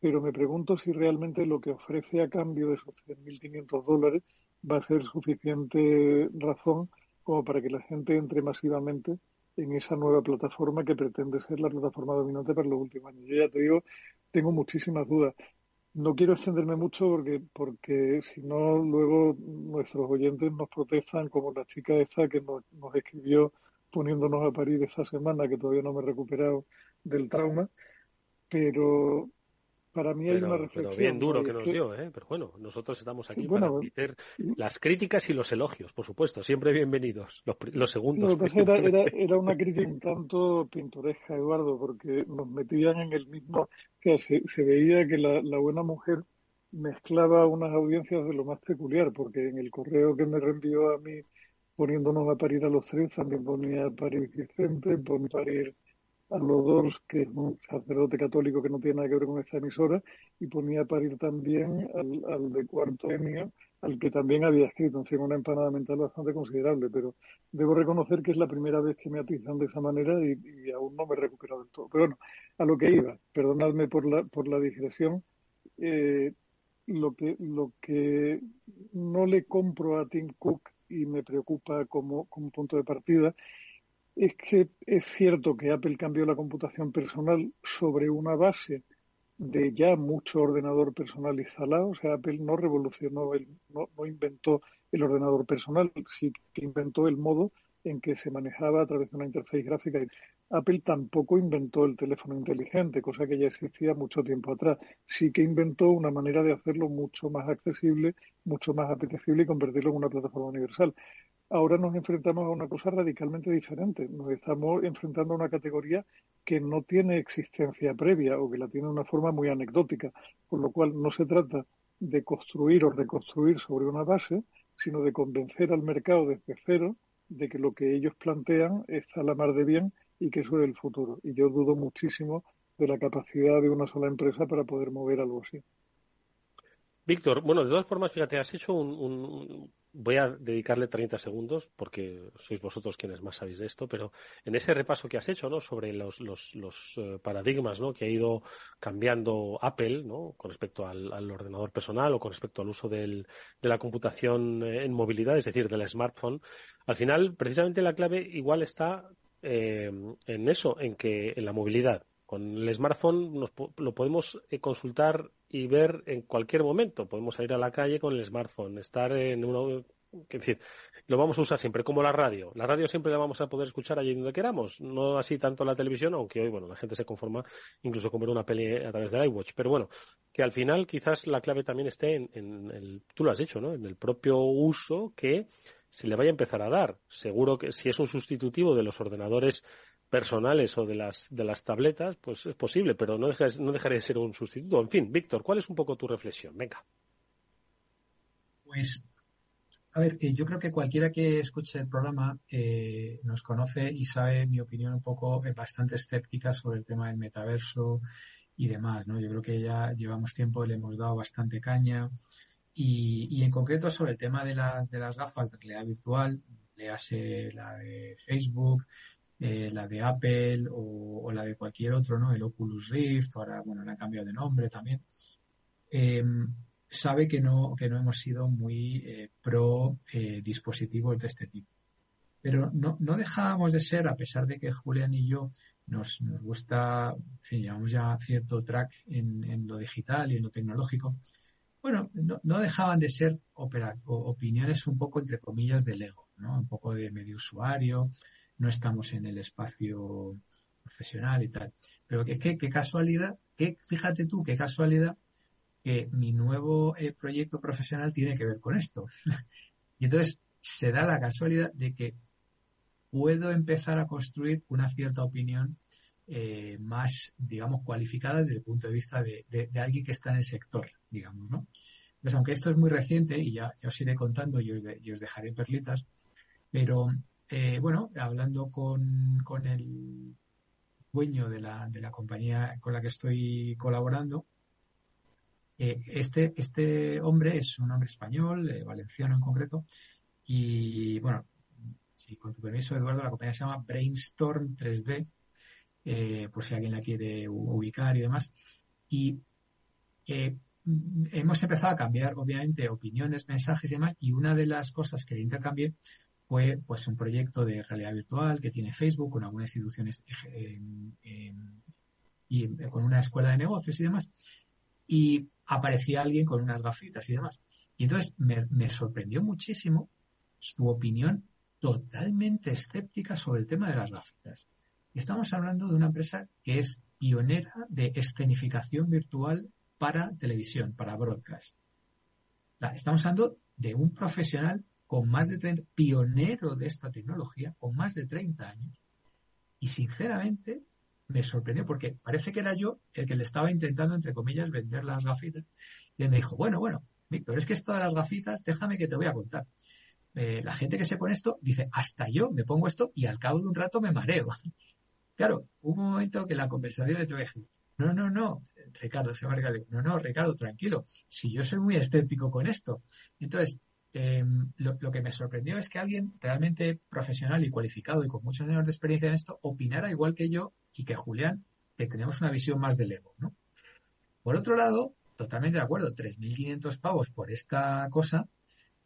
pero me pregunto si realmente lo que ofrece a cambio de esos 3.500 dólares va a ser suficiente razón como para que la gente entre masivamente en esa nueva plataforma que pretende ser la plataforma dominante para los últimos años. Yo ya te digo, tengo muchísimas dudas. No quiero extenderme mucho porque, porque si no, luego nuestros oyentes nos protestan, como la chica esta que nos, nos escribió poniéndonos a parir esta semana, que todavía no me he recuperado del trauma. Pero para mí hay Pero, una pero reflexión. bien duro que nos dio, ¿eh? Pero bueno, nosotros estamos aquí Bueno, para meter las críticas y los elogios, por supuesto. Siempre bienvenidos. Los, los segundos. Lo que pasa era, era, era una crítica un tanto pintoresca, Eduardo, porque nos metían en el mismo. O sea, se, se veía que la, la buena mujer mezclaba unas audiencias de lo más peculiar, porque en el correo que me reenvió a mí, poniéndonos a parir a los tres, también ponía a parir Vicente, ponía a parir a los dos, que es un sacerdote católico que no tiene nada que ver con esta emisora, y ponía a parir también al, al de cuarto enio, al que también había escrito, en fin, una empanada mental bastante considerable, pero debo reconocer que es la primera vez que me atizan de esa manera y, y aún no me he recuperado del todo. Pero bueno, a lo que iba, perdonadme por la, por la digresión, eh, lo que, lo que no le compro a Tim Cook y me preocupa como, como punto de partida es que es cierto que Apple cambió la computación personal sobre una base de ya mucho ordenador personal instalado. O sea, Apple no revolucionó, el, no, no inventó el ordenador personal, sí que inventó el modo en que se manejaba a través de una interfaz gráfica. Apple tampoco inventó el teléfono inteligente, cosa que ya existía mucho tiempo atrás. Sí que inventó una manera de hacerlo mucho más accesible, mucho más apetecible y convertirlo en una plataforma universal. Ahora nos enfrentamos a una cosa radicalmente diferente. Nos estamos enfrentando a una categoría que no tiene existencia previa o que la tiene de una forma muy anecdótica, con lo cual no se trata de construir o reconstruir sobre una base, sino de convencer al mercado desde cero de que lo que ellos plantean está a la mar de bien y que eso es el futuro. Y yo dudo muchísimo de la capacidad de una sola empresa para poder mover algo así. Víctor, bueno, de todas formas, fíjate, has hecho un, un- Voy a dedicarle 30 segundos porque sois vosotros quienes más sabéis de esto, pero en ese repaso que has hecho, ¿no? Sobre los, los, los eh, paradigmas, ¿no? Que ha ido cambiando Apple, ¿no? Con respecto al, al ordenador personal o con respecto al uso del, de la computación eh, en movilidad, es decir, del smartphone. Al final, precisamente la clave igual está eh, en eso, en que en la movilidad. Con el smartphone nos lo podemos eh, consultar y ver en cualquier momento. Podemos salir a la calle con el smartphone, estar en una... Es decir, lo vamos a usar siempre, como la radio. La radio siempre la vamos a poder escuchar allí donde queramos, no así tanto la televisión, aunque hoy, bueno, la gente se conforma incluso con ver una peli a través del iWatch. Pero bueno, que al final quizás la clave también esté en, en el, tú lo has dicho, ¿no? En el propio uso que se le vaya a empezar a dar. Seguro que si es un sustitutivo de los ordenadores personales o de las de las tabletas, pues es posible, pero no deja, no dejaría de ser un sustituto. En fin, Víctor, ¿cuál es un poco tu reflexión? Venga. Pues, a ver, eh, yo creo que cualquiera que escuche el programa eh, nos conoce y sabe mi opinión un poco eh, bastante escéptica sobre el tema del metaverso y demás, ¿no? Yo creo que ya llevamos tiempo y le hemos dado bastante caña y, y en concreto sobre el tema de las, de las gafas de realidad virtual, le hace la de Facebook, eh, la de Apple o, o la de cualquier otro, ¿no? El Oculus Rift, ahora, bueno, le han cambiado de nombre también. Eh, sabe que no, que no hemos sido muy eh, pro eh, dispositivos de este tipo. Pero no, no dejábamos de ser, a pesar de que Julián y yo nos, nos gusta, en fin, llevamos ya cierto track en, en lo digital y en lo tecnológico, bueno, no, no dejaban de ser opera- opiniones un poco, entre comillas, del ego, ¿no? Un poco de medio usuario, no estamos en el espacio profesional y tal. Pero que, qué casualidad, que, fíjate tú, qué casualidad que mi nuevo eh, proyecto profesional tiene que ver con esto. y entonces se da la casualidad de que puedo empezar a construir una cierta opinión eh, más, digamos, cualificada desde el punto de vista de, de- alguien que está en el sector, digamos, ¿no? Entonces, aunque esto es muy reciente y ya, os iré contando y os, y os dejaré perlitas, pero eh, bueno, hablando con, con el dueño de la, de la compañía con la que estoy colaborando, eh, este, este hombre es un hombre español, eh, valenciano en concreto, y bueno, si con tu permiso, Eduardo, la compañía se llama Brainstorm 3D, eh, por si alguien la quiere ubicar y demás. Y hemos empezado a cambiar, obviamente, opiniones, mensajes y demás, y una de las cosas que le intercambié fue pues un proyecto de realidad virtual que tiene Facebook con algunas instituciones y con una escuela de negocios y demás. Y aparecía alguien con unas gafitas y demás. Y entonces me, me sorprendió muchísimo su opinión totalmente escéptica sobre el tema de las gafitas. Estamos hablando de una empresa que es pionera de escenificación virtual para televisión, para broadcast. Estamos hablando de un profesional con más de 30, pionero de esta tecnología, con más de 30 años. Y sinceramente me sorprendió porque parece que era yo el que le estaba intentando, entre comillas, vender las gafitas. Y él me dijo, bueno, bueno, Víctor, es que esto de las gafitas, déjame que te voy a contar. Eh, la gente que se pone esto dice, hasta yo me pongo esto y al cabo de un rato me mareo. Claro, hubo un momento que la conversación le tuve que no, no, no, Ricardo, se Ricardo, no, no, Ricardo, tranquilo, si yo soy muy escéptico con esto. Entonces, eh, lo, que me sorprendió es que alguien realmente profesional y cualificado y con muchos años de experiencia en esto opinara igual que yo y que Julián, que tenemos una visión más del ego, ¿no? Por otro lado, totalmente de acuerdo, 3.500 pavos por esta cosa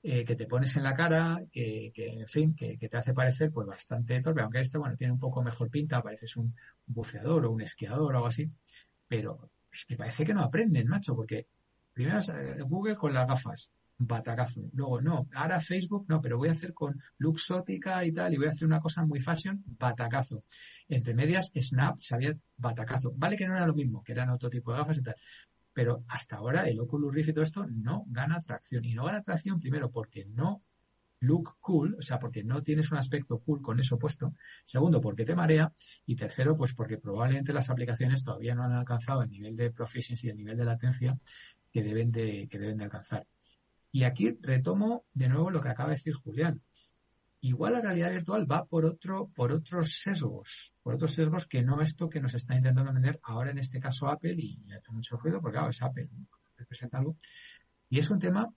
eh, que te pones en la cara, que, en fin, que, que te hace parecer pues bastante torpe, aunque este, bueno, tiene un poco mejor pinta, pareces un buceador o un esquiador o algo así, pero es que parece que no aprenden, macho, porque primero eh, Google con las gafas, batacazo. Luego, no, ahora Facebook, no, pero voy a hacer con Luxótica y tal, y voy a hacer una cosa muy fashion, batacazo. Entre medias, Snap sabía batacazo. Vale que no era lo mismo, que eran otro tipo de gafas y tal. Pero hasta ahora el Oculus Rift y todo esto no gana tracción. Y no gana tracción primero porque no look cool, o sea, porque no tienes un aspecto cool con eso puesto. Segundo, porque te marea. Y tercero, pues porque probablemente las aplicaciones todavía no han alcanzado el nivel de proficiency el nivel de latencia que deben de, que deben de alcanzar. Y aquí retomo de nuevo lo que acaba de decir Julián. Igual la realidad virtual va por otro, por otros sesgos, por otros sesgos que no esto que nos está intentando vender ahora en este caso Apple y ha hecho mucho ruido porque claro, es Apple, representa algo. Y es un tema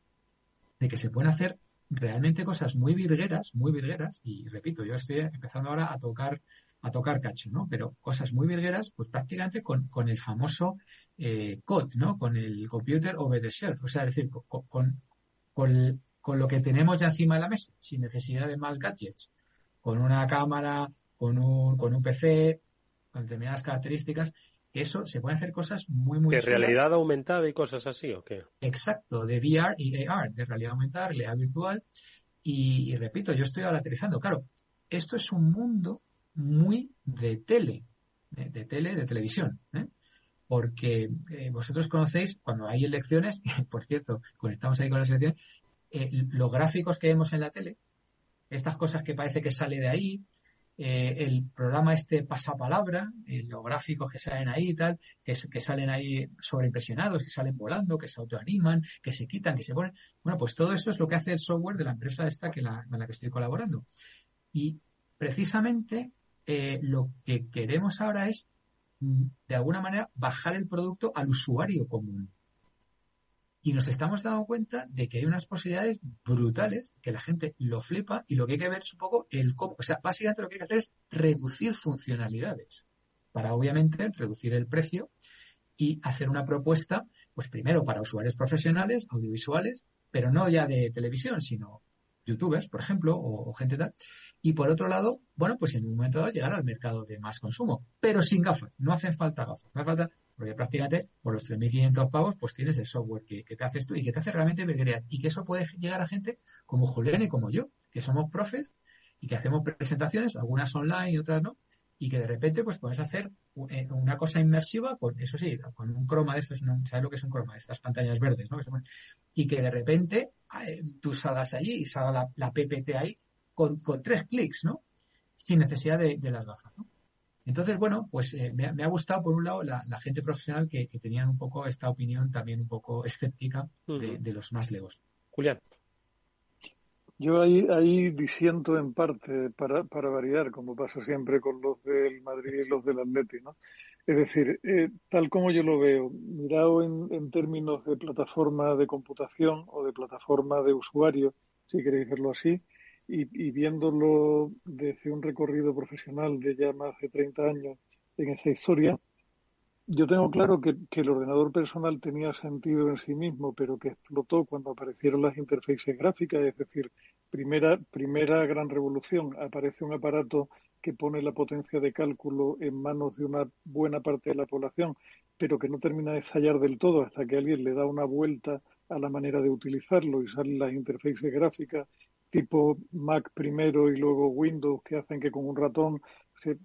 de que se pueden hacer realmente cosas muy virgueras, muy virgueras, y repito, yo estoy empezando ahora a tocar, a tocar cacho, ¿no? Pero cosas muy virgueras, pues prácticamente con, con el famoso eh, COD, ¿no? Con el Computer Over the Shelf, o sea, es decir, con, con, con lo que tenemos ya encima de la mesa, sin necesidad de más gadgets, con una cámara, con un, con un PC, con determinadas características, eso se pueden hacer cosas muy, muy ¿De chulas. realidad aumentada y cosas así o qué? Exacto, de VR y AR, de realidad aumentada, realidad virtual. Y, y repito, yo estoy ahora aterrizando. Claro, esto es un mundo muy de tele, de, de tele, de televisión. ¿eh? Porque eh, vosotros conocéis, cuando hay elecciones, por cierto, conectamos ahí con las elecciones, eh, los gráficos que vemos en la tele, estas cosas que parece que sale de ahí, eh, el programa este pasapalabra, los gráficos que salen ahí y tal, que, que salen ahí sobreimpresionados, que salen volando, que se autoaniman, que se quitan, que se ponen. Bueno, pues todo eso es lo que hace el software de la empresa esta que la, con la que estoy colaborando. Y precisamente lo que queremos ahora es, de alguna manera, bajar el producto al usuario común. Y nos estamos dando cuenta de que hay unas posibilidades brutales, que la gente lo flipa y lo que hay que ver es un poco el cómo. O sea, básicamente lo que hay que hacer es reducir funcionalidades para obviamente reducir el precio y hacer una propuesta, pues primero para usuarios profesionales, audiovisuales, pero no ya de televisión, sino youtubers, por ejemplo, o, gente tal. Y por otro lado, bueno, pues en un momento dado llegar al mercado de más consumo, pero sin gafas. No hacen falta gafas, no hace falta, porque prácticamente por los 3.500 pavos, pues tienes el software que, te hace esto y que te hace realmente virguerías. Y que eso puede llegar a gente como Julián y como yo, que somos profes y que hacemos presentaciones, algunas online y otras no, y que de repente pues puedes hacer eh, una cosa inmersiva con, eso sí, con un croma de estos, ¿no? ¿sabes lo que es un croma? Estas pantallas verdes, ¿no? Y que de repente eh, tú salgas allí y salga la, la PPT ahí con, con, tres clics, ¿no? Sin necesidad de, de las gafas, ¿no? Entonces, bueno, pues eh, me, me, ha gustado, por un lado, la, la gente profesional que, que, tenían un poco esta opinión también un poco escéptica de, de los más legos. Julián. Yo ahí, ahí disiento en parte, para, para variar, como pasa siempre con los del Madrid y los del Atleti, ¿no? Es decir, eh, tal como yo lo veo, mirado en, en, términos de plataforma de computación o de plataforma de usuario, si queréis verlo así, y, y viéndolo desde un recorrido profesional de ya más de 30 años en esa historia, yo tengo claro que, que, el ordenador personal tenía sentido en sí mismo, pero que explotó cuando aparecieron las interfaces gráficas, es decir, primera, primera gran revolución, aparece un aparato que pone la potencia de cálculo en manos de una buena parte de la población, pero que no termina de estallar del todo hasta que alguien le da una vuelta a la manera de utilizarlo y salen las interfaces gráficas tipo Mac primero y luego Windows que hacen que con un ratón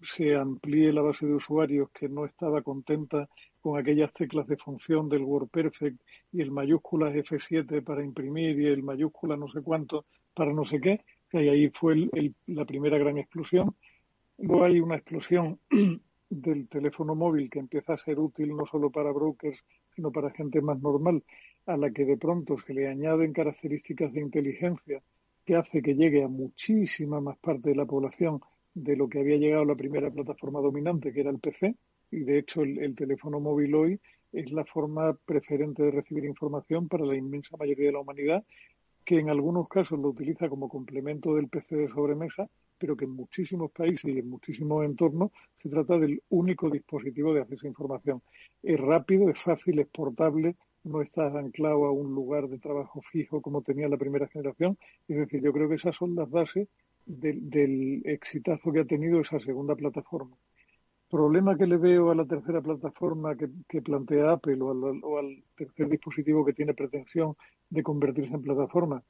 se, amplíe la base de usuarios que no estaba contenta con aquellas teclas de función del WordPerfect y el mayúscula F7 para imprimir y el mayúscula no sé cuánto para no sé qué, y ahí fue el, la primera gran explosión. Luego hay una explosión del teléfono móvil que empieza a ser útil no solo para brokers, sino para gente más normal, a la que de pronto se le añaden características de inteligencia que hace que llegue a muchísima más parte de la población de lo que había llegado la primera plataforma dominante, que era el PC, y de hecho el, el, teléfono móvil hoy es la forma preferente de recibir información para la inmensa mayoría de la humanidad, que en algunos casos lo utiliza como complemento del PC de sobremesa, pero que en muchísimos países y en muchísimos entornos se trata del único dispositivo de acceso a información. Es rápido, es fácil, es portable, no estás anclado a un lugar de trabajo fijo como tenía la primera generación. Es decir, yo creo que esas son las bases del, exitazo que ha tenido esa segunda plataforma. Problema que le veo a la tercera plataforma que, que plantea Apple o al, o al, tercer dispositivo que tiene pretensión de convertirse en plataforma.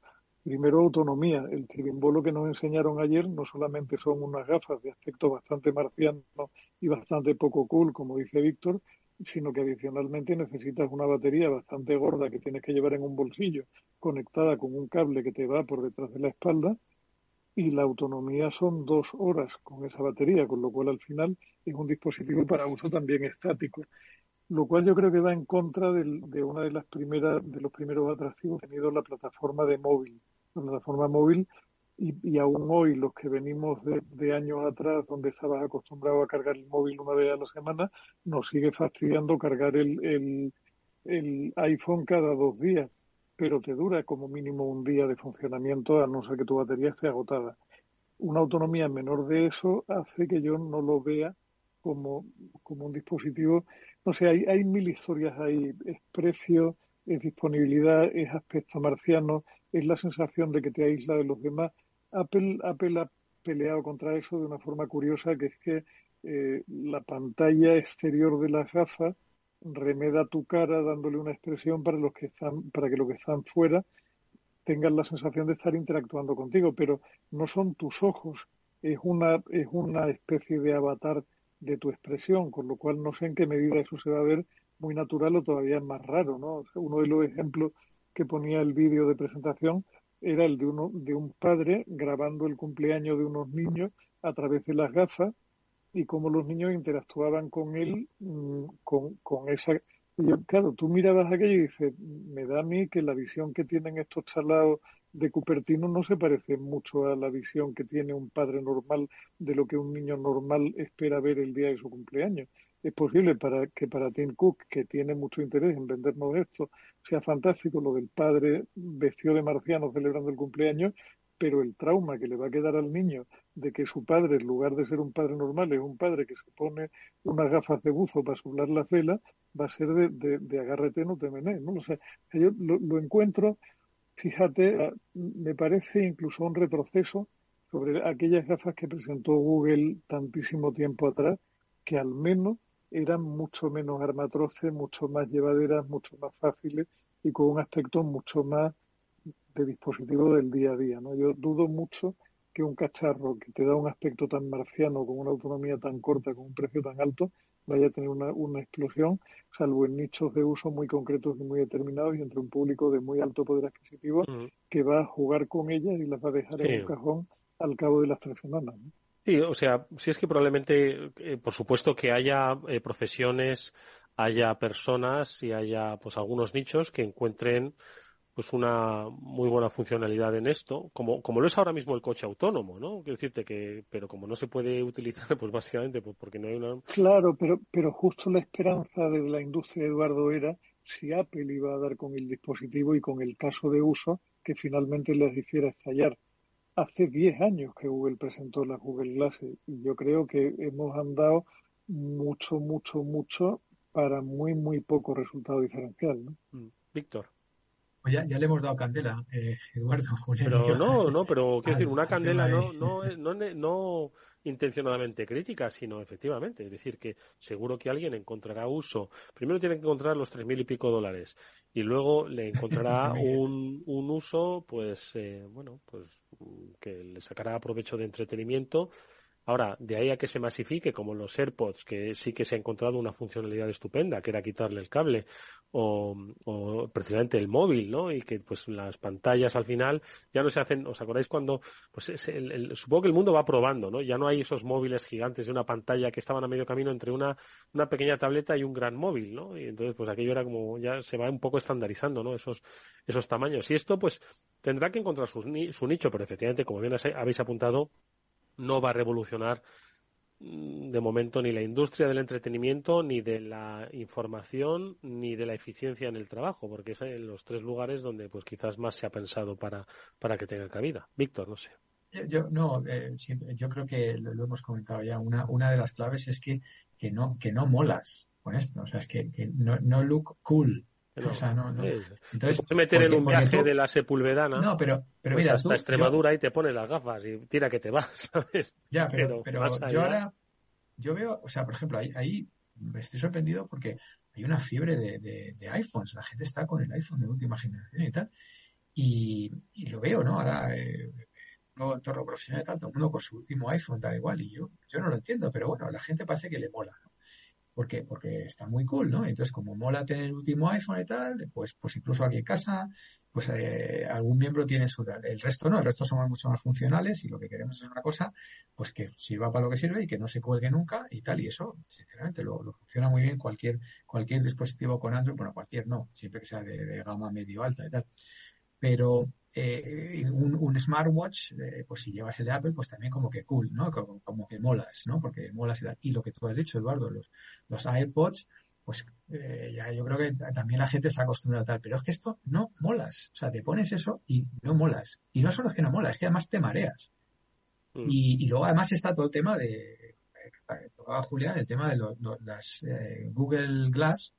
Primero, autonomía. El chirimbolo que nos enseñaron ayer no solamente son unas gafas de aspecto bastante marciano y bastante poco cool, como dice Víctor, sino que adicionalmente necesitas una batería bastante gorda que tienes que llevar en un bolsillo, conectada con un cable que te va por detrás de la espalda, y la autonomía son dos horas con esa batería, con lo cual al final es un dispositivo para uso también estático. Lo cual yo creo que va en contra del, de una de las primeras, de los primeros atractivos que ha tenido la plataforma de móvil. La plataforma móvil y, y, aún hoy los que venimos de, de, años atrás donde estabas acostumbrado a cargar el móvil una vez a la semana, nos sigue fastidiando cargar el, el, el iPhone cada dos días, pero te dura como mínimo un día de funcionamiento a no ser que tu batería esté agotada. Una autonomía menor de eso hace que yo no lo vea como, como un dispositivo. No sé, hay, hay mil historias ahí. Es precio, es disponibilidad, es aspecto marciano, es la sensación de que te aísla de los demás. Apple, Apple ha peleado contra eso de una forma curiosa, que es que eh, la pantalla exterior de las gafas remeda tu cara dándole una expresión para los que están, para que los que están fuera tengan la sensación de estar interactuando contigo, pero no son tus ojos, es una, es una especie de avatar de tu expresión, con lo cual no sé en qué medida eso se va a ver muy natural o todavía más raro, ¿no? Uno de los ejemplos que ponía el vídeo de presentación era el de uno de un padre grabando el cumpleaños de unos niños a través de las gafas y cómo los niños interactuaban con él mmm, con, con esa yo, claro, tú mirabas aquello y dices, me da a mí que la visión que tienen estos chalados de Cupertino no se parece mucho a la visión que tiene un padre normal de lo que un niño normal espera ver el día de su cumpleaños. Es posible para que para Tim Cook, que tiene mucho interés en vendernos esto, sea fantástico lo del padre vestido de marciano celebrando el cumpleaños, pero el trauma que le va a quedar al niño de que su padre, en lugar de ser un padre normal, es un padre que se pone unas gafas de buzo para soplar la vela, va a ser de, de, de no te mené, ¿no? O sea, yo lo, lo encuentro, fíjate, me parece incluso un retroceso sobre aquellas gafas que presentó Google tantísimo tiempo atrás, que al menos eran mucho menos armatroces, mucho más llevaderas, mucho más fáciles y con un aspecto mucho más de dispositivo del día a día. ¿no? Yo dudo mucho que un cacharro que te da un aspecto tan marciano, con una autonomía tan corta, con un precio tan alto, vaya a tener una, una explosión, salvo en nichos de uso muy concretos y muy determinados y entre un público de muy alto poder adquisitivo que va a jugar con ellas y las va a dejar Sí. en un cajón al cabo de las tres semanas. ¿no? Sí, o sea, sí es que probablemente, eh, por supuesto que haya eh, profesiones, haya personas y haya pues algunos nichos que encuentren pues una muy buena funcionalidad en esto, como, como lo es ahora mismo el coche autónomo, ¿no? Quiero decirte que, pero como no se puede utilizar, pues básicamente pues porque no hay una... Claro, pero, pero justo la esperanza de la industria, Eduardo, era si Apple iba a dar con el dispositivo y con el caso de uso que finalmente les hiciera estallar. Hace 10 años que Google presentó las Google Glasses y yo creo que hemos andado mucho, mucho, mucho para muy, muy poco resultado diferencial. ¿no? Víctor. Pues ya, ya le hemos dado candela, eh, Eduardo. Pero no, no, pero quiero decir, una candela no, no, no, no intencionadamente crítica, sino efectivamente. Es decir, que seguro que alguien encontrará uso. Primero tiene que encontrar los tres mil y pico dólares y luego le encontrará un, un uso, pues, eh, bueno, pues que le sacará provecho de entretenimiento. Ahora, de ahí a que se masifique, como los AirPods, que sí que se ha encontrado una funcionalidad estupenda, que era quitarle el cable, o, precisamente el móvil, ¿no? Y que pues las pantallas al final ya no se hacen, ¿os acordáis cuando, pues es el- supongo que el mundo va probando, ¿no? Ya no hay esos móviles gigantes de una pantalla que estaban a medio camino entre una, una pequeña tableta y un gran móvil, ¿no? Y entonces pues aquello era como, ya se va un poco estandarizando, ¿no? Esos, esos tamaños. Y esto pues tendrá que encontrar su, su nicho, pero efectivamente, como bien habéis apuntado, no va a revolucionar de momento ni la industria del entretenimiento, ni de la información, ni de la eficiencia en el trabajo, porque es en los tres lugares donde pues quizás más se ha pensado para, para que tenga cabida. Víctor, no sé. Yo, no, eh, yo creo que lo, lo hemos comentado ya. Una, una de las claves es que, que no, que no molas con esto. O sea, es que, que no, no look cool. O sea, no, no. Entonces, te puedes meter en un viaje tú- de la Sepulvedana No, pero, pero pues mira, hasta tú- Extremadura y te pones las gafas y tira que te vas, ¿sabes? Ya, pero, yo ahora, yo veo, o sea, por ejemplo, ahí, ahí me estoy sorprendido porque hay una fiebre de, de, de iPhones. La gente está con el iPhone de última generación y tal. Y, y lo veo, ¿no? Ahora, eh, nuevo entorno profesional y tal, todo el mundo con su último iPhone, tal igual. Y yo, yo no lo entiendo, pero bueno, a la gente parece que le mola, ¿no? ¿Por? Porque está muy cool, ¿no? Entonces, como mola tener el último iPhone y tal, pues, pues incluso aquí en casa, pues eh, algún miembro tiene su tal. El resto no, el resto somos mucho más funcionales y lo que queremos es una cosa, pues que sirva para lo que sirve y que no se cuelgue nunca y tal. Y eso, sinceramente, lo, lo funciona muy bien cualquier, cualquier dispositivo con Android, bueno, cualquier no, siempre que sea de gama medio alta y tal. Pero eh, un, un smartwatch, eh, pues si llevas el de Apple, pues también como que cool, ¿no? Como, como que molas, ¿no? Porque molas y tal. Y lo que tú has dicho, Eduardo, los, los AirPods, pues eh, ya yo creo que ta- también la gente se ha acostumbrado a tal. Pero es que esto no molas. O sea, te pones eso y no molas. Y no solo es que no mola, es que además te mareas. Y, y luego además está todo el tema de, tocaba Julián, el tema de lo- lo- las Google Glass,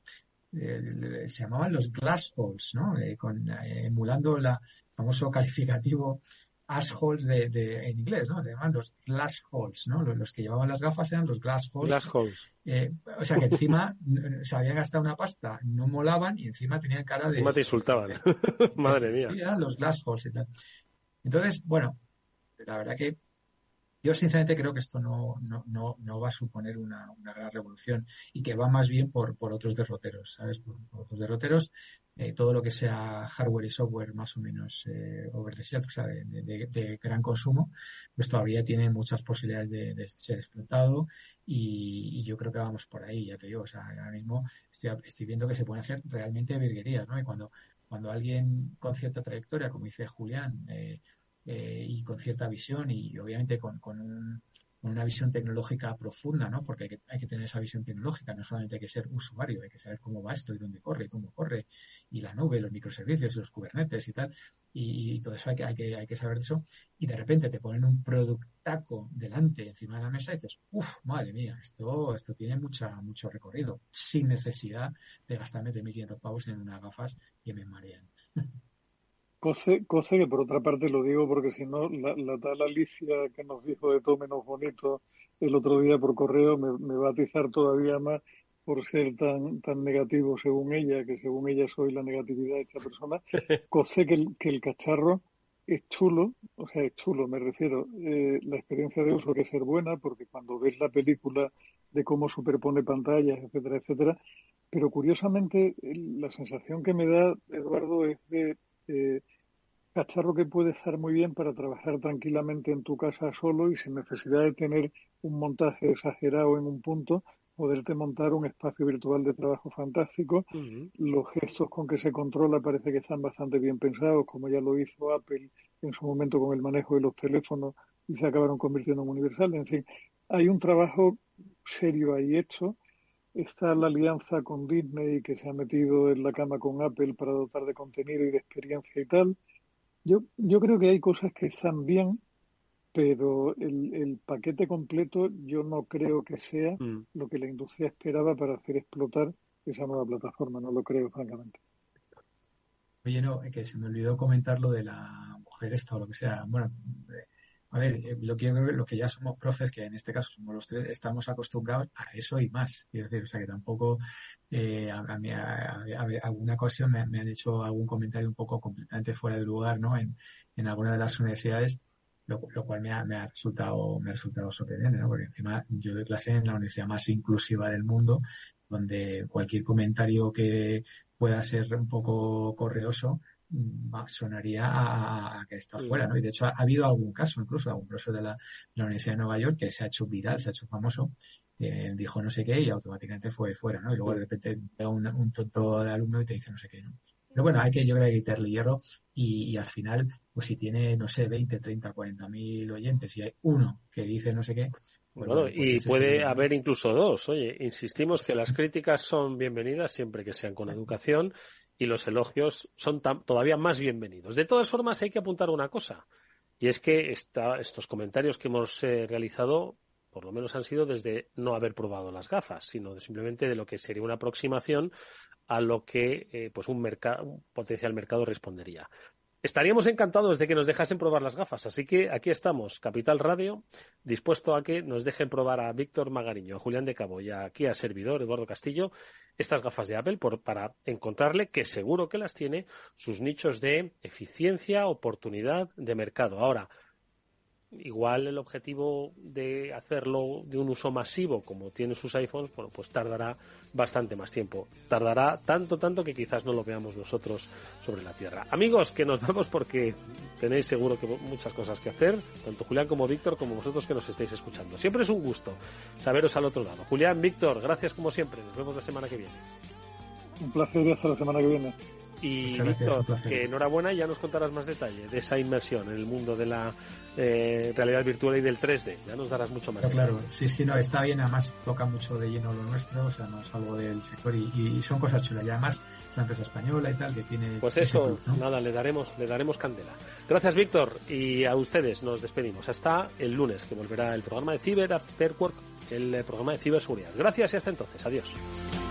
eh, se llamaban los glass holes, ¿no? Eh, con, eh, emulando la el famoso calificativo assholes de, de, en inglés, ¿no? Le llaman los glass holes, ¿no? Los, los que llevaban las gafas eran los glass holes. Glass holes. Eh, o sea que encima se habían gastado una pasta, no molaban y encima tenían cara de... Encima te insultaban. Madre mía. Sí, eran los glass holes y tal. Entonces, bueno, la verdad que yo sinceramente creo que esto no, no, no, no va a suponer una, una gran revolución y que va más bien por, por otros derroteros, ¿sabes? Por, por otros derroteros, eh, todo lo que sea hardware y software más o menos eh, over the shelf, o sea, de, de- de gran consumo, pues todavía tiene muchas posibilidades de, de ser explotado y, y yo creo que vamos por ahí, ya te digo, o sea, ahora mismo estoy, estoy viendo que se pueden hacer realmente virguerías, ¿no? Y cuando, cuando alguien con cierta trayectoria, como dice Julián, eh, eh, y con cierta visión y obviamente con, con, un- con una visión tecnológica profunda, ¿no? Porque hay que, hay que tener esa visión tecnológica, no solamente hay que ser usuario, hay que saber cómo va esto y dónde corre, y cómo corre, y la nube, los microservicios, los kubernetes y tal, y, todo eso hay que, hay que, hay que saber eso, y de repente te ponen un productaco delante, encima de la mesa, y dices, uff, madre mía, esto, esto tiene mucha, mucho recorrido, sin necesidad de gastarme 3.500 pavos en unas gafas que me marean. Cosa, cosa que por otra parte lo digo porque si no, la, la tal Alicia que nos dijo de todo menos bonito el otro día por correo me, me va a atizar todavía más por ser tan, tan negativo según ella, que según ella soy la negatividad de esta persona. Cosa que el, que el cacharro es chulo, o sea, es chulo, me refiero, eh, la experiencia de uso que ser buena, porque cuando ves la película de cómo superpone pantallas, etcétera, etcétera, pero curiosamente la sensación que me da, Eduardo, es de eh, cacharro que puede estar muy bien para trabajar tranquilamente en tu casa solo y sin necesidad de tener un montaje exagerado en un punto, poderte montar un espacio virtual de trabajo fantástico. Los gestos con que se controla parece que están bastante bien pensados, como ya lo hizo Apple en su momento con el manejo de los teléfonos y se acabaron convirtiendo en universales. En fin, hay un trabajo serio ahí hecho. Está la alianza con Disney que se ha metido en la cama con Apple para dotar de contenido y de experiencia y tal. Yo, yo creo que hay cosas que están bien, pero el, el paquete completo yo no creo que sea Mm. lo que la industria esperaba para hacer explotar esa nueva plataforma. No lo creo, francamente. Oye, no, que se me olvidó comentar lo de la mujer esta o lo que sea. Bueno, eh, a ver, eh, lo que lo que ya somos profes, que en este caso somos los tres, estamos acostumbrados a eso y más. Quiero decir, o sea, que tampoco eh, a, a mí, a- a- alguna ocasión me, me han hecho algún comentario un poco completamente fuera de lugar, ¿no? En, en alguna de las universidades, lo, lo cual me ha, me ha resultado, me ha resultado sorprendente, ¿no? Porque encima yo doy clase en la universidad más inclusiva del mundo, donde cualquier comentario que pueda ser un poco correoso sonaría a, a que está Mm. fuera, ¿no? Y de hecho ha, ha habido algún caso, incluso algún profesor de la, de la Universidad de Nueva York que se ha hecho viral, se ha hecho famoso, eh, dijo no sé qué y automáticamente fue fuera, ¿no? Y luego de repente llega un, un tonto de alumno y te dice no sé qué, ¿no? Pero bueno, hay que, yo creo que quitarle hierro y, y al final, pues si tiene, no sé, 20, 30, 40 mil oyentes y hay uno que dice no sé qué, pues Bueno, bueno, pues y puede haber incluso dos. Oye, insistimos que las críticas son bienvenidas siempre que sean con educación y los elogios son todavía más bienvenidos. De todas formas, hay que apuntar una cosa, y es que estos comentarios que hemos eh, realizado, por lo menos han sido desde no haber probado las gafas, sino simplemente de lo que sería una aproximación a lo que eh, pues un, mercado, un potencial mercado respondería. Estaríamos encantados de que nos dejasen probar las gafas, así que aquí estamos, Capital Radio, dispuesto a que nos dejen probar a Víctor Magariño, a Julián de Cabo y aquí a servidor Eduardo Castillo estas gafas de Apple por, para encontrarle, que seguro que las tiene, sus nichos de eficiencia, oportunidad de mercado. Ahora, igual el objetivo de hacerlo de un uso masivo como tiene sus iPhones, bueno, pues tardará bastante más tiempo. Tardará tanto, tanto que quizás no lo veamos nosotros sobre la Tierra. Amigos, que nos vamos porque tenéis seguro que muchas cosas que hacer, tanto Julián como Víctor, como vosotros que nos estáis escuchando. Siempre es un gusto saberos al otro lado. Julián, Víctor, gracias como siempre. Nos vemos la semana que viene. Un placer y hasta la semana que viene. Y Víctor, que enhorabuena, ya nos contarás más detalle de esa inmersión en el mundo de la eh, realidad virtual y del 3D. Ya nos darás mucho más. Pero claro, sí, sí, no, está bien, además toca mucho de lleno lo nuestro, o sea, no es algo del sector y, y son cosas chulas. Y además es una empresa española y tal que tiene. Pues eso, plus, ¿no? nada, le daremos, le daremos candela. Gracias, Víctor, y a ustedes nos despedimos. Hasta el lunes, que volverá el programa de Ciber After Work, el programa de ciberseguridad. Gracias y hasta entonces. Adiós.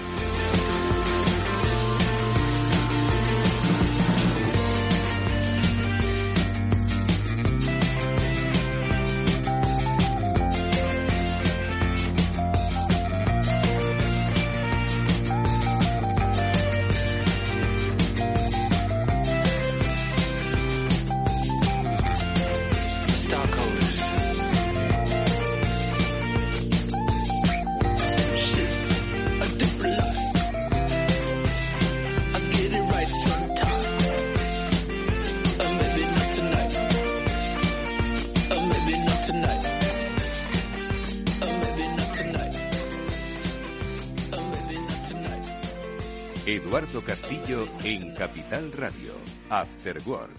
Eduardo Castillo en Capital Radio. After Work.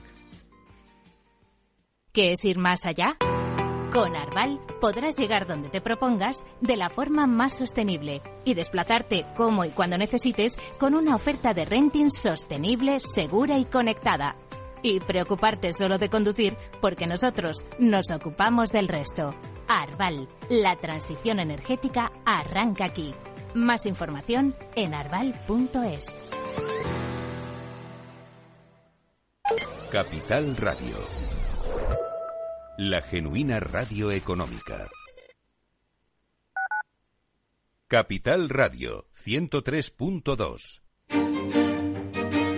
¿Qué es ir más allá? Con Arval podrás llegar donde te propongas de la forma más sostenible y desplazarte como y cuando necesites con una oferta de renting sostenible, segura y conectada. Y preocuparte solo de conducir porque nosotros nos ocupamos del resto. Arval, la transición energética arranca aquí. Más información en arval.es. Capital Radio. La genuina radio económica. Capital Radio 103.2.